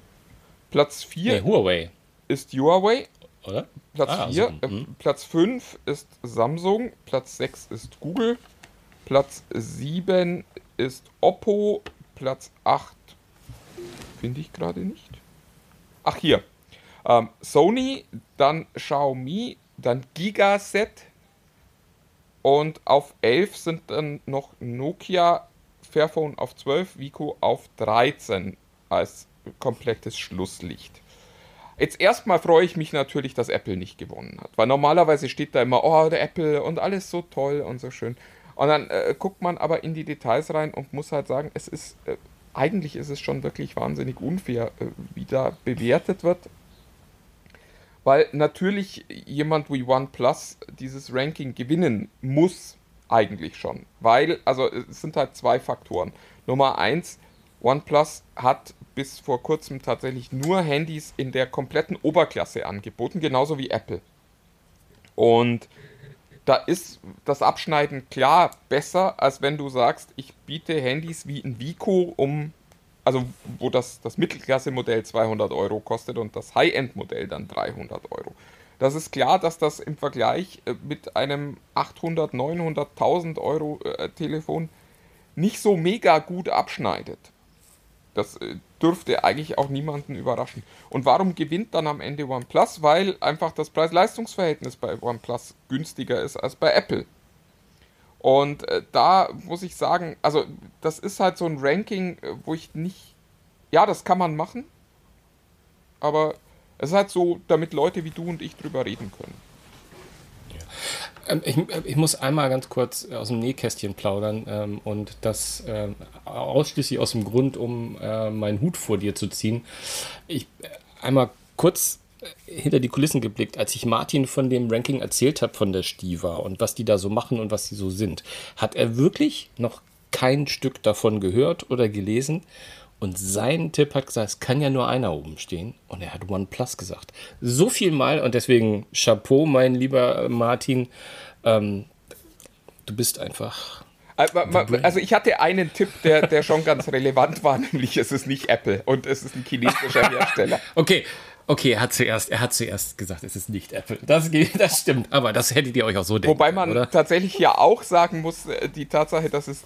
Platz 4 Nee, Huawei, ist Huawei, oder? Platz Ah, 4, also, mhm. Platz 5 ist Samsung, Platz 6 ist Google, Platz 7 ist Oppo, Platz 8 finde ich gerade nicht. Ach hier, ähm, Sony, dann Xiaomi, dann Gigaset und auf 11 sind dann noch Nokia, Fairphone auf 12, Vico auf 13 als komplettes Schlusslicht. Jetzt erstmal freue ich mich natürlich, dass Apple nicht gewonnen hat. Weil normalerweise steht da immer, oh, der Apple und alles so toll und so schön. Und dann äh, guckt man aber in die Details rein und muss halt sagen, es ist, äh, eigentlich ist es schon wirklich wahnsinnig unfair, äh, wie da bewertet wird. Weil natürlich jemand wie OnePlus dieses Ranking gewinnen muss, eigentlich schon. Weil, also es sind halt zwei Faktoren. Nummer eins, OnePlus hat bis vor kurzem tatsächlich nur Handys in der kompletten Oberklasse angeboten, genauso wie Apple. Und da ist das Abschneiden klar besser, als wenn du sagst, ich biete Handys wie ein Vico um, also wo das, das Mittelklasse-Modell 200 Euro kostet und das High-End-Modell dann 300 Euro. Das ist klar, dass das im Vergleich äh, mit einem 800, 900, 1000 Euro äh, Telefon nicht so mega gut abschneidet. Das äh, dürfte eigentlich auch niemanden überraschen. Und warum gewinnt dann am Ende OnePlus? Weil einfach das Preis-Leistungs-Verhältnis bei OnePlus günstiger ist als bei Apple. Und äh, da muss ich sagen, also das ist halt so ein Ranking, äh, wo ich nicht. Ja, das kann man machen. Aber es ist halt so, damit Leute wie du und ich drüber reden können. Ähm, ich, ich muss einmal ganz kurz aus dem Nähkästchen plaudern ähm, und das ähm, ausschließlich aus dem Grund, um äh, meinen Hut vor dir zu ziehen. Ich äh, einmal kurz äh, hinter die Kulissen geblickt, als ich Martin von dem Ranking erzählt habe von der Stiva und was die da so machen und was sie so sind, hat er wirklich noch kein Stück davon gehört oder gelesen. Und sein Tipp hat gesagt, es kann ja nur einer oben stehen. Und er hat OnePlus gesagt. So viel mal und deswegen Chapeau, mein lieber Martin. Ähm, du bist einfach. Also ich hatte einen Tipp, der, der schon ganz relevant war, (laughs) nämlich es ist nicht Apple und es ist ein chinesischer (laughs) Hersteller. Okay, Okay, er hat zuerst, er hat zuerst gesagt, es ist nicht Apple. Das, (laughs) das stimmt, aber das hättet ihr euch auch so denken Wobei man oder? tatsächlich ja auch sagen muss, äh, die Tatsache, dass es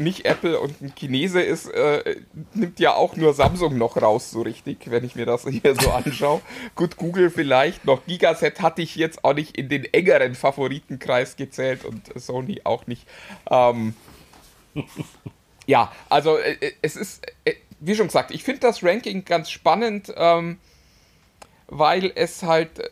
nicht Apple und ein Chinese ist, äh, nimmt ja auch nur Samsung noch raus, so richtig, wenn ich mir das hier so anschaue. (laughs) Gut, Google vielleicht noch. Gigaset hatte ich jetzt auch nicht in den engeren Favoritenkreis gezählt und Sony auch nicht. Ähm, (laughs) ja, also äh, äh, es ist, äh, wie schon gesagt, ich finde das Ranking ganz spannend, ähm, weil es halt äh,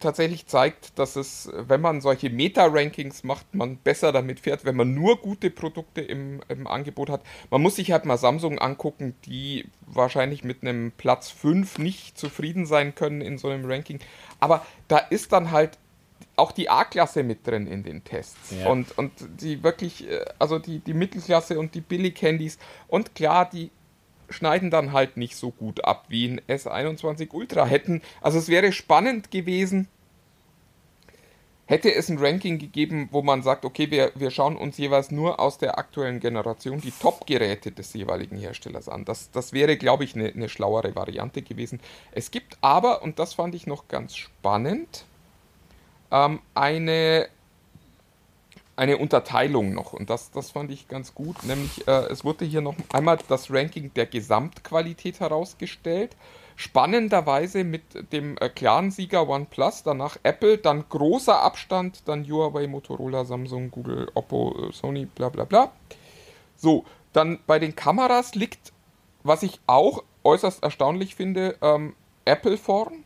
tatsächlich zeigt, dass es, wenn man solche Meta-Rankings macht, man besser damit fährt, wenn man nur gute Produkte im, im Angebot hat. Man muss sich halt mal Samsung angucken, die wahrscheinlich mit einem Platz 5 nicht zufrieden sein können in so einem Ranking. Aber da ist dann halt auch die A-Klasse mit drin in den Tests. Ja. Und, und die wirklich, äh, also die, die Mittelklasse und die Billig-Handys. Und klar, die schneiden dann halt nicht so gut ab wie ein S21 Ultra hätten. Also es wäre spannend gewesen, hätte es ein Ranking gegeben, wo man sagt, okay, wir, wir schauen uns jeweils nur aus der aktuellen Generation die Top-Geräte des jeweiligen Herstellers an. Das, das wäre, glaube ich, eine, eine schlauere Variante gewesen. Es gibt aber, und das fand ich noch ganz spannend, ähm, eine eine Unterteilung noch und das, das fand ich ganz gut, nämlich äh, es wurde hier noch einmal das Ranking der Gesamtqualität herausgestellt. Spannenderweise mit dem äh, klaren Sieger OnePlus, danach Apple, dann großer Abstand, dann Huawei, Motorola, Samsung, Google, Oppo, äh, Sony, bla bla bla. So, dann bei den Kameras liegt, was ich auch äußerst erstaunlich finde, ähm, Apple vorn.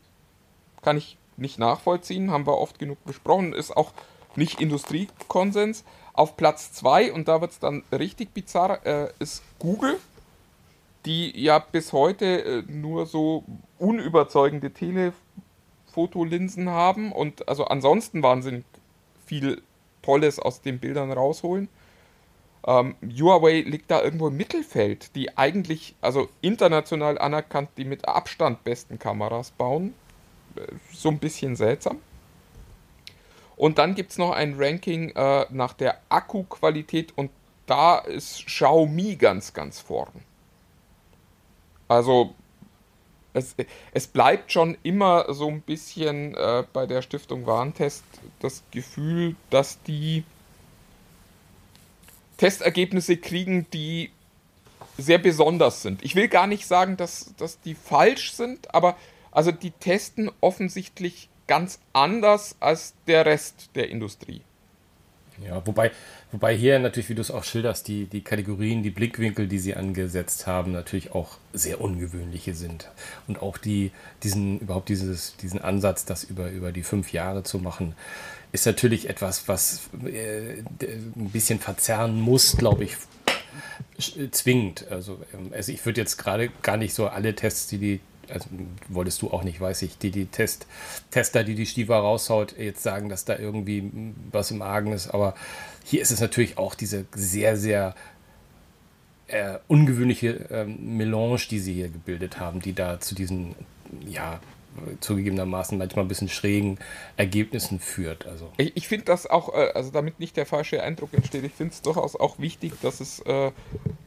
Kann ich nicht nachvollziehen, haben wir oft genug besprochen, ist auch nicht Industriekonsens. Auf Platz 2, und da wird es dann richtig bizarr, äh, ist Google, die ja bis heute äh, nur so unüberzeugende Telefotolinsen haben und also ansonsten wahnsinnig viel Tolles aus den Bildern rausholen. Ähm, Huawei liegt da irgendwo im Mittelfeld, die eigentlich, also international anerkannt, die mit Abstand besten Kameras bauen. Äh, So ein bisschen seltsam. Und dann gibt es noch ein Ranking äh, nach der Akkuqualität und da ist Xiaomi ganz, ganz vorn. Also es, es bleibt schon immer so ein bisschen äh, bei der Stiftung Warentest das Gefühl, dass die Testergebnisse kriegen, die sehr besonders sind. Ich will gar nicht sagen, dass, dass die falsch sind, aber also die testen offensichtlich ganz anders als der Rest der Industrie. Ja, wobei, wobei hier natürlich, wie du es auch schilderst, die, die Kategorien, die Blickwinkel, die sie angesetzt haben, natürlich auch sehr ungewöhnliche sind. Und auch die, diesen, überhaupt dieses, diesen Ansatz, das über, über die fünf Jahre zu machen, ist natürlich etwas, was äh, ein bisschen verzerren muss, glaube ich, zwingend. Also, ähm, also ich würde jetzt gerade gar nicht so alle Tests, die die, also wolltest du auch nicht, weiß ich, die die Test, Tester, die die Stiefel raushaut, jetzt sagen, dass da irgendwie was im Argen ist. Aber hier ist es natürlich auch diese sehr, sehr äh, ungewöhnliche ähm, Melange, die sie hier gebildet haben, die da zu diesen, ja, zugegebenermaßen manchmal ein bisschen schrägen Ergebnissen führt. Also Ich, ich finde das auch, äh, also damit nicht der falsche Eindruck entsteht, ich finde es durchaus auch wichtig, dass es äh,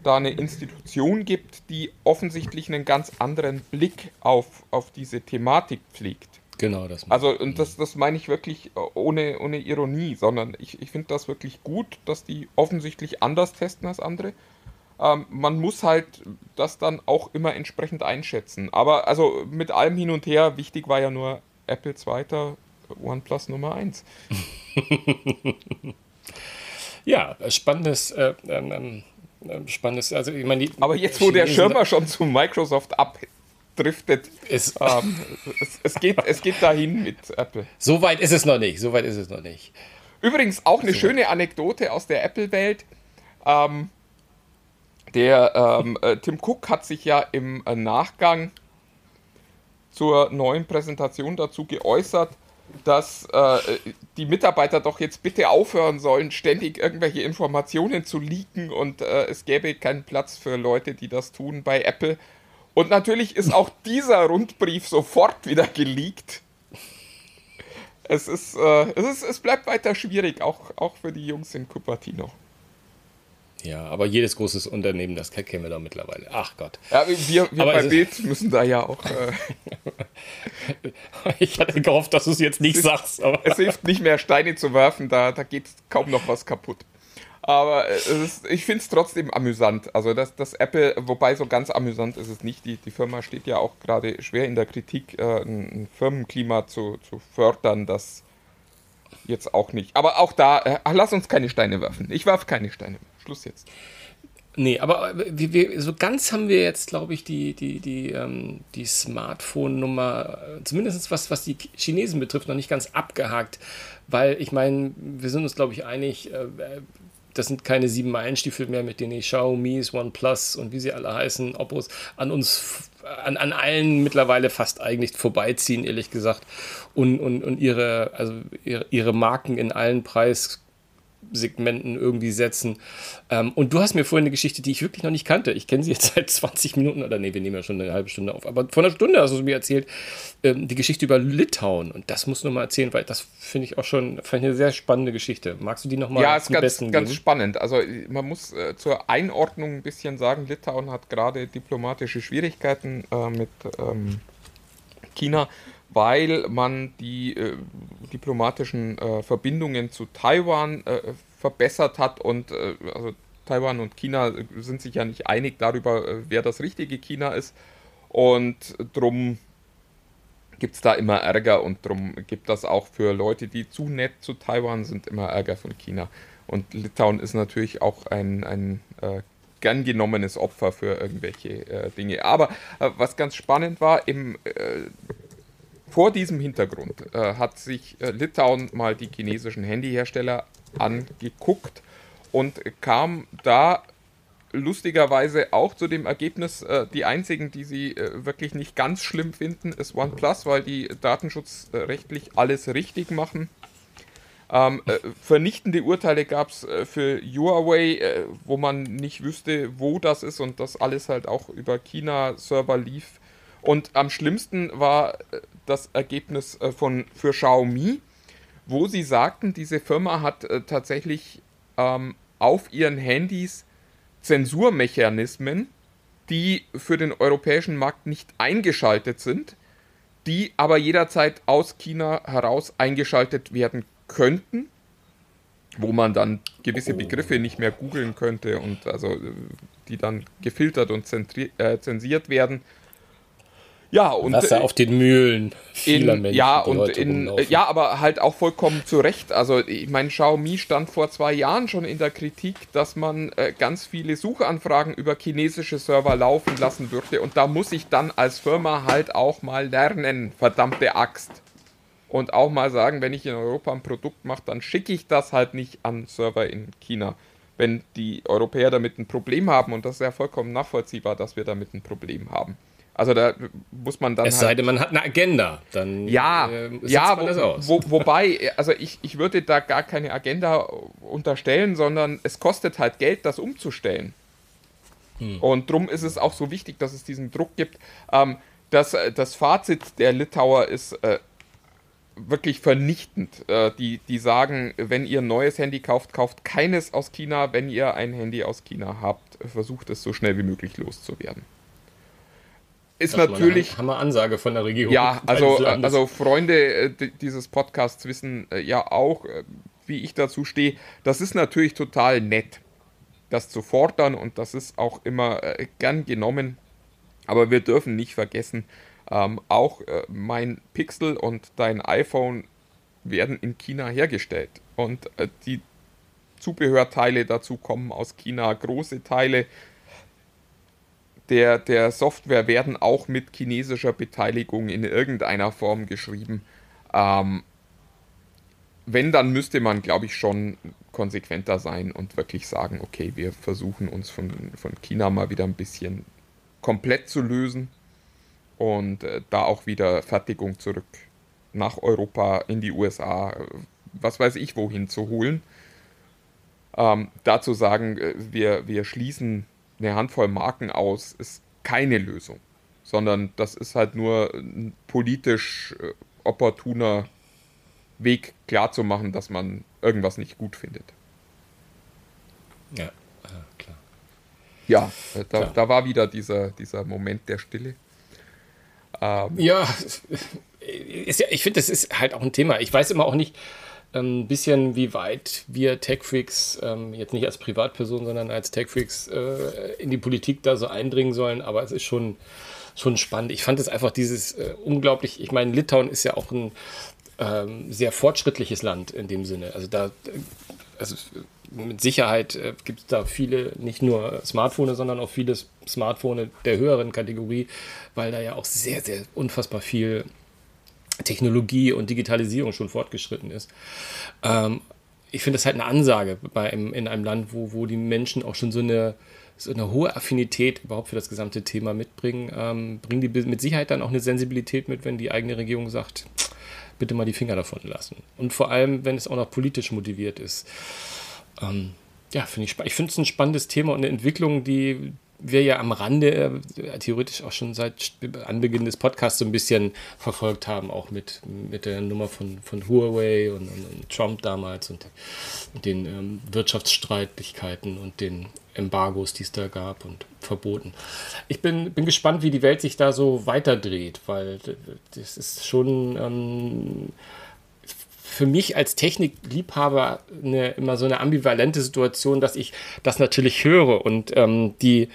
da eine Institution gibt, die offensichtlich einen ganz anderen Blick auf, auf diese Thematik pflegt. genau das. Also, und das, das meine ich wirklich äh, ohne, ohne Ironie, sondern ich, ich finde das wirklich gut, dass die offensichtlich anders testen als andere. Ähm, man muss halt das dann auch immer entsprechend einschätzen. Aber also mit allem hin und her, wichtig war ja nur Apple zweiter, OnePlus Nummer 1. (laughs) Ja, spannendes, äh, ähm, ähm, spannendes, also ich meine, Aber jetzt, wo der Schirmer schon zu Microsoft abdriftet, ist, ähm, es, es, geht, es geht dahin mit Apple. (laughs) so weit ist es noch nicht, so weit ist es noch nicht. Übrigens auch eine schöne Anekdote aus der Apple-Welt. Ähm, der ähm, äh, Tim Cook hat sich ja im äh, Nachgang zur neuen Präsentation dazu geäußert, dass äh, die Mitarbeiter doch jetzt bitte aufhören sollen, ständig irgendwelche Informationen zu leaken und äh, es gäbe keinen Platz für Leute, die das tun bei Apple. Und natürlich ist auch (laughs) dieser Rundbrief sofort wieder geleakt. Es ist, äh, es ist, es bleibt weiter schwierig, auch, auch für die Jungs in Cupertino. Ja, aber jedes großes Unternehmen, das kennen wir doch mittlerweile. Ach Gott. Ja, wir, wir bei Bild müssen da ja auch. Äh (laughs) ich hatte gehofft, dass du es jetzt nicht es sagst. es hilft nicht mehr, Steine zu werfen, da, da geht kaum noch was kaputt. Aber ist, ich finde es trotzdem amüsant. Also, dass das Apple, wobei so ganz amüsant ist es nicht. Die, die Firma steht ja auch gerade schwer in der Kritik, äh, ein, Firmenklima zu, zu fördern, das jetzt auch nicht. Aber auch da, äh, lass uns keine Steine werfen. Ich werfe keine Steine. Schluss jetzt. Nee, aber wir, wir, so ganz haben wir jetzt, glaube ich, die, die, die, ähm, die Smartphone-Nummer, äh, zumindest was, was die Chinesen betrifft, noch nicht ganz abgehakt. Weil ich meine, wir sind uns, glaube ich, einig, äh, das sind keine sieben Meilenstiefel mehr, mit denen die Xiaomi's, OnePlus und wie sie alle heißen, Oppos an uns, an, an allen mittlerweile fast eigentlich vorbeiziehen, ehrlich gesagt. Und, und, und ihre, also ihre, ihre Marken in allen Preis Segmenten irgendwie setzen. Ähm, und du hast mir vorhin eine Geschichte, die ich wirklich noch nicht kannte. Ich kenne sie jetzt seit (laughs) 20 Minuten oder nee, wir nehmen ja schon eine halbe Stunde auf. Aber vor einer Stunde hast du mir erzählt, ähm, die Geschichte über Litauen. Und das musst du mal erzählen, weil das finde ich auch schon fand eine sehr spannende Geschichte. Magst du die nochmal Ja, ist ganz, ganz spannend. Also man muss äh, zur Einordnung ein bisschen sagen, Litauen hat gerade diplomatische Schwierigkeiten äh, mit ähm, China weil man die äh, diplomatischen äh, Verbindungen zu Taiwan äh, verbessert hat und äh, also Taiwan und China sind sich ja nicht einig darüber, äh, wer das richtige China ist und drum gibt es da immer Ärger und drum gibt das auch für Leute, die zu nett zu Taiwan sind, immer Ärger von China. Und Litauen ist natürlich auch ein, ein äh, gern genommenes Opfer für irgendwelche Dinge. Aber was ganz spannend war, im vor diesem Hintergrund äh, hat sich äh, Litauen mal die chinesischen Handyhersteller angeguckt und kam da lustigerweise auch zu dem Ergebnis, äh, die einzigen, die sie äh, wirklich nicht ganz schlimm finden, ist OnePlus, weil die datenschutzrechtlich alles richtig machen. Ähm, äh, vernichtende Urteile gab es äh, für Huawei, äh, wo man nicht wüsste, wo das ist und das alles halt auch über China-Server lief. Und am schlimmsten war äh, das Ergebnis äh, von, für Xiaomi, wo sie sagten, diese Firma hat äh, tatsächlich ähm, auf ihren Handys Zensurmechanismen, die für den europäischen Markt nicht eingeschaltet sind, die aber jederzeit aus China heraus eingeschaltet werden könnten, wo man dann gewisse Begriffe nicht mehr googeln könnte und also die dann gefiltert und zensiert werden ja, und Wasser auf den Mühlen vieler in, Menschen. Ja, und in, ja, aber halt auch vollkommen zu Recht. Also, ich meine, Xiaomi stand vor zwei Jahren schon in der Kritik, dass man äh, ganz viele Suchanfragen über chinesische Server laufen lassen würde. Und da muss ich dann als Firma halt auch mal lernen, verdammte Axt. Und auch mal sagen, wenn ich in Europa ein Produkt mache, dann schicke ich das halt nicht an Server in China. Wenn die Europäer damit ein Problem haben, und das ist ja vollkommen nachvollziehbar, dass wir damit ein Problem haben. Also da muss man dann. Es sei halt denn, man hat eine Agenda, dann ja, äh, ja, wo, wo, wobei, also ich, ich würde da gar keine Agenda unterstellen, sondern es kostet halt Geld, das umzustellen. Hm. Und darum ist es auch so wichtig, dass es diesen Druck gibt. Ähm, das, das Fazit der Litauer ist äh, wirklich vernichtend. Äh, die, die sagen, wenn ihr ein neues Handy kauft, kauft keines aus China. Wenn ihr ein Handy aus China habt, versucht es so schnell wie möglich loszuwerden ist das natürlich. Hammer Ansage von der Regierung. Ja, also, also Freunde äh, dieses Podcasts wissen äh, ja auch, äh, wie ich dazu stehe. Das ist natürlich total nett, das zu fordern und das ist auch immer gern genommen. Aber wir dürfen nicht vergessen, ähm, auch mein Pixel und dein iPhone werden in China hergestellt. Und die Zubehörteile dazu kommen aus China, große Teile der, der Software werden auch mit chinesischer Beteiligung in irgendeiner Form geschrieben. Ähm, wenn, dann müsste man, glaube ich, schon konsequenter sein und wirklich sagen, okay, wir versuchen uns von, von China mal wieder ein bisschen komplett zu lösen und äh, da auch wieder Fertigung zurück nach Europa, in die USA, was weiß ich wohin zu holen. Ähm, dazu sagen, äh, wir, wir schließen eine Handvoll Marken aus, ist keine Lösung, sondern das ist halt nur ein politisch äh, opportuner Weg klarzumachen, dass man irgendwas nicht gut findet. Ja, Ja, äh, da, da war wieder dieser, dieser Moment der Stille. Ähm. Ja, (laughs) ist ja, ich finde, das ist halt auch ein Thema. Ich weiß immer auch nicht ein ähm, bisschen, wie weit wir Tech-Freaks, ähm, jetzt nicht als Privatperson, sondern als Tech-Freaks äh, in die Politik da so eindringen sollen, aber es ist schon, schon spannend. Ich fand es einfach dieses äh, unglaublich, ich meine, Litauen ist ja auch ein ähm, sehr fortschrittliches Land in dem Sinne. Also da, also mit Sicherheit äh, gibt es da viele, nicht nur Smartphones, sondern auch viele Smartphones der höheren Kategorie, weil da ja auch sehr, sehr unfassbar viel Technologie und Digitalisierung schon fortgeschritten ist. Ähm, ich finde das halt eine Ansage bei einem, in einem Land, wo, wo die Menschen auch schon so eine, so eine hohe Affinität überhaupt für das gesamte Thema mitbringen. Ähm, bringen die mit Sicherheit dann auch eine Sensibilität mit, wenn die eigene Regierung sagt, bitte mal die Finger davon lassen. Und vor allem, wenn es auch noch politisch motiviert ist. Ähm, ja, finde ich, ich finde es ein spannendes Thema und eine Entwicklung, die, wir ja am Rande äh, theoretisch auch schon seit Anbeginn des Podcasts so ein bisschen verfolgt haben, auch mit, mit der Nummer von, von Huawei und, und, und Trump damals und, den ähm, Wirtschaftsstreitigkeiten und den Embargos, die es da gab und Verboten. Ich bin, bin gespannt, wie die Welt sich da so weiterdreht, weil das ist schon ähm, für mich als Technikliebhaber eine, immer so eine ambivalente Situation, dass ich das natürlich höre. Und ähm, die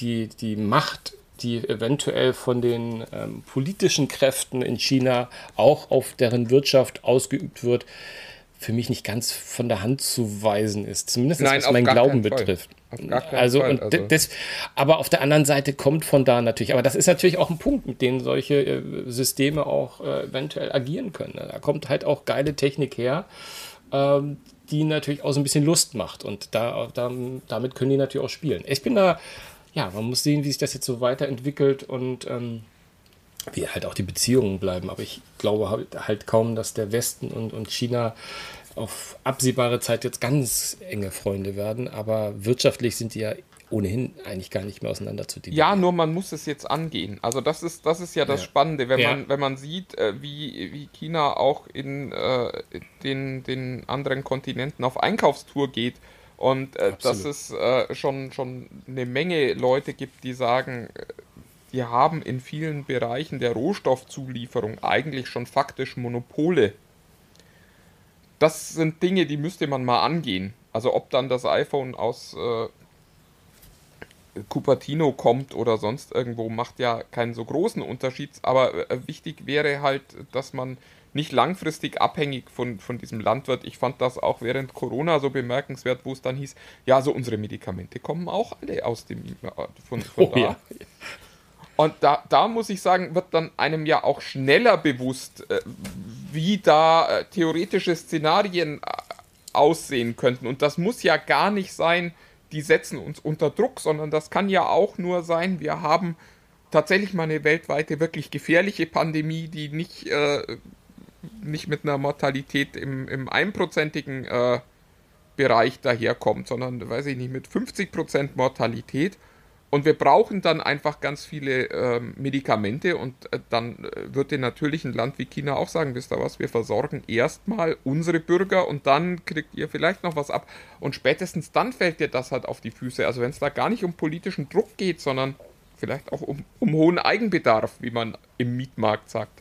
die, die Macht, die eventuell von den ähm, politischen Kräften in China auch auf deren Wirtschaft ausgeübt wird, für mich nicht ganz von der Hand zu weisen ist. Zumindest Nein, was meinen Glauben betrifft. also, Fall, also. Das, aber auf der anderen Seite kommt von da natürlich, aber das ist natürlich auch ein Punkt, mit dem solche äh, Systeme auch äh, eventuell agieren können. Da kommt halt auch geile Technik her, ähm, die natürlich auch so ein bisschen Lust macht und da, da, damit können die natürlich auch spielen. Ich bin da ja, man muss sehen, wie sich das jetzt so weiterentwickelt und ähm, wie halt auch die Beziehungen bleiben. Aber ich glaube halt, halt kaum, dass der Westen und, und China auf absehbare Zeit jetzt ganz enge Freunde werden. Aber wirtschaftlich sind die ja ohnehin eigentlich gar nicht mehr auseinander zu dienen. Ja, nur man muss es jetzt angehen. Also das ist, das ist ja das ja. Spannende, wenn, ja. man, wenn man sieht, äh, wie, wie China auch in äh, den, den anderen Kontinenten auf Einkaufstour geht und äh, dass es äh, schon, schon eine Menge Leute gibt, die sagen, äh, wir haben in vielen Bereichen der Rohstoffzulieferung eigentlich schon faktisch Monopole. Das sind Dinge, die müsste man mal angehen. Also ob dann das iPhone aus äh, Cupertino kommt oder sonst irgendwo, macht ja keinen so großen Unterschied. Aber äh, wichtig wäre halt, dass man nicht langfristig abhängig von, von diesem Landwirt. Ich fand das auch während Corona so bemerkenswert, wo es dann hieß, ja, so unsere Medikamente kommen auch alle aus dem äh, von, von oh, da. Ja. Und da, da muss ich sagen, wird dann einem ja auch schneller bewusst, äh, wie da äh, theoretische Szenarien aussehen könnten. Und das muss ja gar nicht sein, die setzen uns unter Druck, sondern das kann ja auch nur sein, wir haben tatsächlich mal eine weltweite wirklich gefährliche Pandemie, die nicht äh, nicht mit einer Mortalität im, im einprozentigen äh, Bereich daherkommt, sondern, weiß ich nicht, mit 50% Mortalität. Und wir brauchen dann einfach ganz viele äh, Medikamente und äh, dann äh, wird den natürlichen Land wie China auch sagen, wisst ihr was, wir versorgen erstmal unsere Bürger und dann kriegt ihr vielleicht noch was ab. Und spätestens dann fällt dir das halt auf die Füße. Also wenn es da gar nicht um politischen Druck geht, sondern vielleicht auch um, um hohen Eigenbedarf, wie man im Mietmarkt sagt.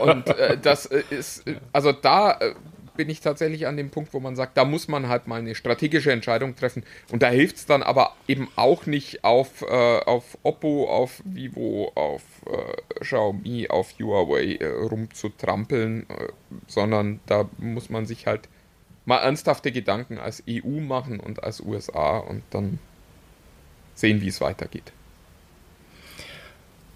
Und äh, das äh, ist, äh, also da bin ich tatsächlich an dem Punkt, wo man sagt, da muss man halt mal eine strategische Entscheidung treffen. Und da hilft es dann aber eben auch nicht auf, äh, auf Oppo, auf Vivo, auf äh, Xiaomi, auf Huawei äh, rumzutrampeln, sondern da muss man sich halt mal ernsthafte Gedanken als EU machen und als USA und dann sehen, wie es weitergeht.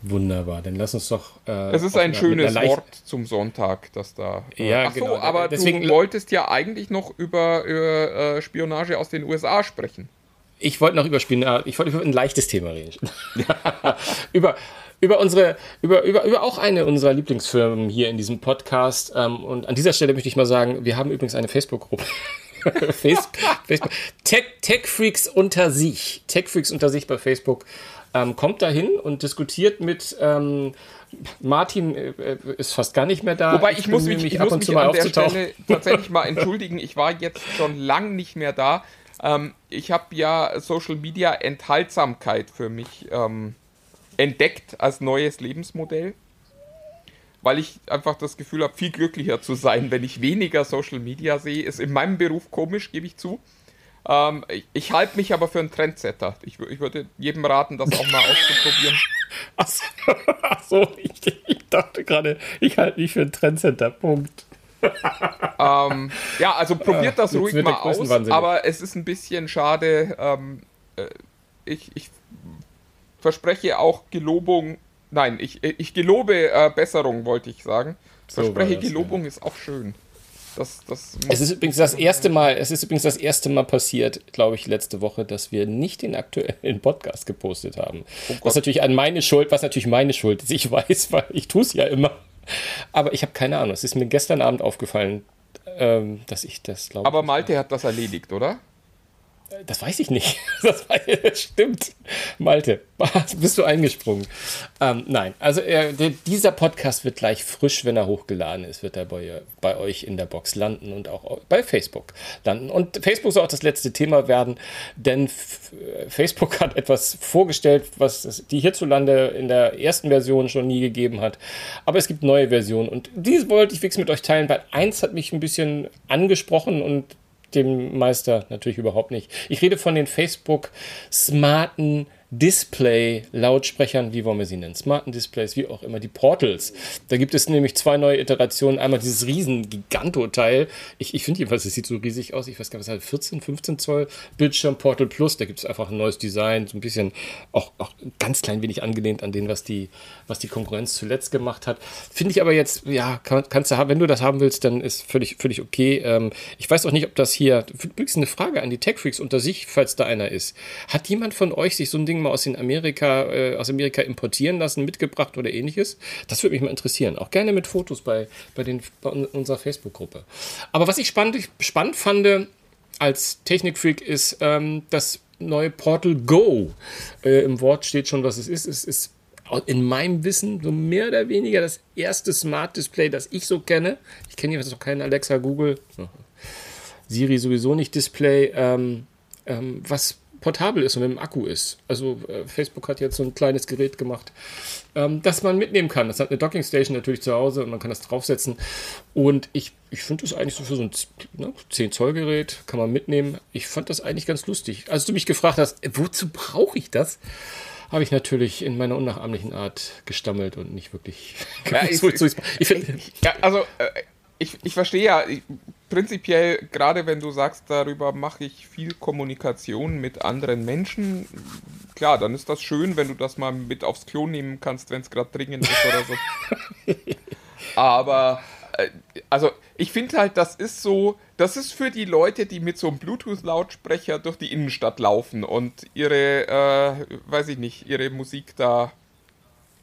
Wunderbar, dann lass uns doch. Äh, es ist ein schönes Wort zum Sonntag, das da. Äh, ja, Ach genau. aber Deswegen, du wolltest ja eigentlich noch über, über äh, Spionage aus den USA sprechen. Ich wollte noch über Spionage, ich wollte über ein leichtes Thema reden. (laughs) über, über unsere, über, über, über auch eine unserer Lieblingsfirmen hier in diesem Podcast. Ähm, und an dieser Stelle möchte ich mal sagen, wir haben übrigens eine Facebook-Gruppe. (laughs) Facebook, Facebook. Tech, Tech Freaks unter sich. Tech Freaks unter sich bei Facebook ähm, kommt dahin und diskutiert mit ähm, Martin äh, ist fast gar nicht mehr da. Wobei ich, ich muss mich, ich ab und zu mal an der Stelle (laughs) tatsächlich mal entschuldigen. Ich war jetzt schon lang nicht mehr da. Ähm, ich habe ja Social Media Enthaltsamkeit für mich ähm, entdeckt als neues Lebensmodell, weil ich einfach das Gefühl habe, viel glücklicher zu sein, wenn ich weniger Social Media sehe. Ist in meinem Beruf komisch, gebe ich zu. Ähm, ich, ich halte mich aber für einen Trendsetter. Ich, ich würde jedem raten, das auch mal auszuprobieren. (laughs) Achso, (laughs) ach so, ich, ich dachte gerade, ich halte mich für einen Trendsetter. Punkt. (laughs) ähm, ja, also probiert das Jetzt ruhig mal aus, aber es ist ein bisschen schade. Ähm, äh, ich, ich verspreche auch Gelobung. Nein, ich, ich gelobe äh, Besserung, wollte ich sagen. So Verspreche das, Gelobung ist auch schön. Das, das Es ist übrigens das erste Mal, es ist übrigens das erste Mal passiert, glaube ich, letzte Woche, dass wir nicht den aktuellen Podcast gepostet haben. was natürlich an meine Schuld, was natürlich meine Schuld ist. Ich (laughs) weiß, weil ich tue es ja immer. Aber ich habe keine Ahnung. Es ist mir gestern Abend aufgefallen, ähm, dass ich das glaube. aber Malte hat das erledigt, oder? Das weiß ich nicht. (laughs) Das, (laughs) stimmt. Malte, (laughs) bist du eingesprungen? Ähm, nein, also äh, dieser Podcast wird gleich frisch, wenn er hochgeladen ist, wird er bei, bei euch in der Box landen und auch bei Facebook landen. Und Facebook soll auch das letzte Thema werden, denn F Facebook hat etwas vorgestellt, was es, die hierzulande in der ersten Version schon nie gegeben hat. Aber es gibt neue Versionen und diese wollte ich fix mit euch teilen, weil eins hat mich ein bisschen angesprochen und dem Meister natürlich überhaupt nicht. Ich rede von den Facebook smarten Display-Lautsprechern, wie wollen wir sie nennen? Smarten Displays, wie auch immer, die Portals. Da gibt es nämlich zwei neue Iterationen. Einmal dieses riesen Giganto-Teil. Ich, ich finde jedenfalls, es sieht so riesig aus. Ich weiß gar nicht, was halt 14, 15 Zoll Bildschirm Portal Plus. Da gibt es einfach ein neues Design, so ein bisschen auch, auch ganz klein wenig angelehnt an den, was die, was die Konkurrenz zuletzt gemacht hat. Finde ich aber jetzt, ja, kann, kannst du haben, wenn du das haben willst, dann ist völlig, völlig okay. Ähm, ich weiß auch nicht, ob das hier, übrigens eine Frage an die Tech Freaks unter sich, falls da einer ist. Hat jemand von euch sich so ein Ding mal aus den Amerika, äh, aus Amerika importieren lassen, mitgebracht oder ähnliches? Das würde mich mal interessieren. Auch gerne mit Fotos bei, bei, den, bei unserer Facebook-Gruppe. Aber was ich spannend, spannend fand als Technikfreak ist ähm, das neue Portal Go. Äh, Im Wort steht schon, was es ist. Es ist in meinem Wissen so mehr oder weniger das erste Smart Display, das ich so kenne. Ich kenne jedenfalls noch keinen Alexa, Google, Siri sowieso nicht Display, ähm, ähm, was portabel ist und mit dem Akku ist. Also äh, Facebook hat jetzt so ein kleines Gerät gemacht, ähm, das man mitnehmen kann. Das hat eine Dockingstation natürlich zu Hause und man kann das draufsetzen. Und ich, ich finde das eigentlich so für so ein ne, 10 Zoll Gerät kann man mitnehmen. Ich fand das eigentlich ganz lustig. Als du mich gefragt hast, äh, wozu brauche ich das? Habe ich natürlich in meiner unnachahmlichen Art gestammelt und nicht wirklich. Ja, (laughs) ich, ich find, Ja, also äh, ich, ich verstehe ja ich, prinzipiell, gerade wenn du sagst, darüber mache ich viel Kommunikation mit anderen Menschen, klar, dann ist das schön, wenn du das mal mit aufs Klo nehmen kannst, wenn es gerade dringend ist oder so. (laughs) Aber äh, also ich finde halt, das ist so, das ist für die Leute, die mit so einem Bluetooth-Lautsprecher durch die Innenstadt laufen und ihre, äh, weiß ich nicht, ihre Musik da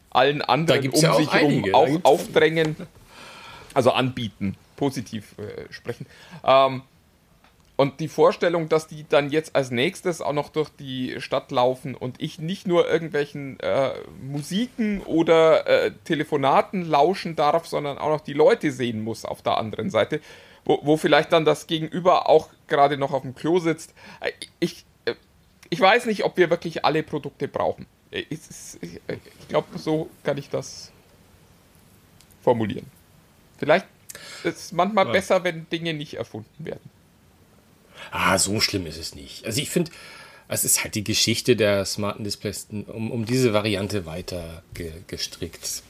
allen anderen um ja sich herum auf, aufdrängen, also anbieten, positiv äh, sprechen. Ähm, und die Vorstellung, dass die dann jetzt als nächstes auch noch durch die Stadt laufen und ich nicht nur irgendwelchen äh, Musiken oder äh, Telefonaten lauschen darf, sondern auch noch die Leute sehen muss auf der anderen Seite, wo, wo vielleicht dann das Gegenüber auch gerade noch auf dem Klo sitzt. Äh, Ich, äh, ich weiß nicht, ob wir wirklich alle Produkte brauchen. Äh, ist- Ich, ich glaube, so kann ich das formulieren. Vielleicht ist es manchmal Ja. besser, wenn Dinge nicht erfunden werden. Ah, so schlimm ist es nicht. Also ich finde, es ist halt die Geschichte der smarten Displays um, um diese Variante weiter ge, gestrickt.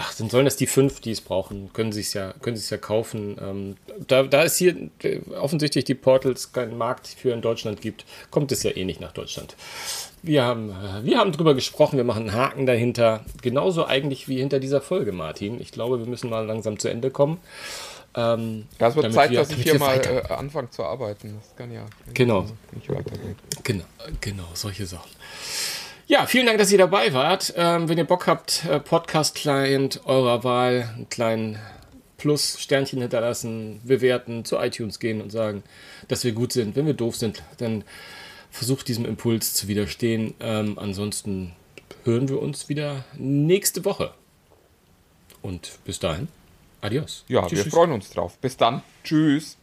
Ach, dann sollen das die fünf, die es brauchen, können sie es ja, können ja kaufen. Ähm, da, da es hier äh, offensichtlich die Portals keinen Markt für in Deutschland gibt, kommt es ja eh nicht nach Deutschland. Wir haben, äh, wir haben drüber gesprochen, wir machen einen Haken dahinter. Genauso eigentlich wie hinter dieser Folge, Martin. Ich glaube, wir müssen mal langsam zu Ende kommen. Ähm, Ja, es wird Zeit, wir- dass ich hier mal äh, anfange zu arbeiten. Das kann ja Genau. weitergehen. Genau, genau, solche Sachen. Ja, vielen Dank, dass ihr dabei wart. Ähm, wenn ihr Bock habt, äh, Podcast-Client eurer Wahl, einen kleinen Plus, Sternchen hinterlassen, bewerten, zu iTunes gehen und sagen, dass wir gut sind. Wenn wir doof sind, dann versucht diesem Impuls zu widerstehen. Ähm, ansonsten hören wir uns wieder nächste Woche. Und bis dahin, adios. Ja, Tschüss, wir tschüss. freuen uns drauf. Bis dann. Tschüss.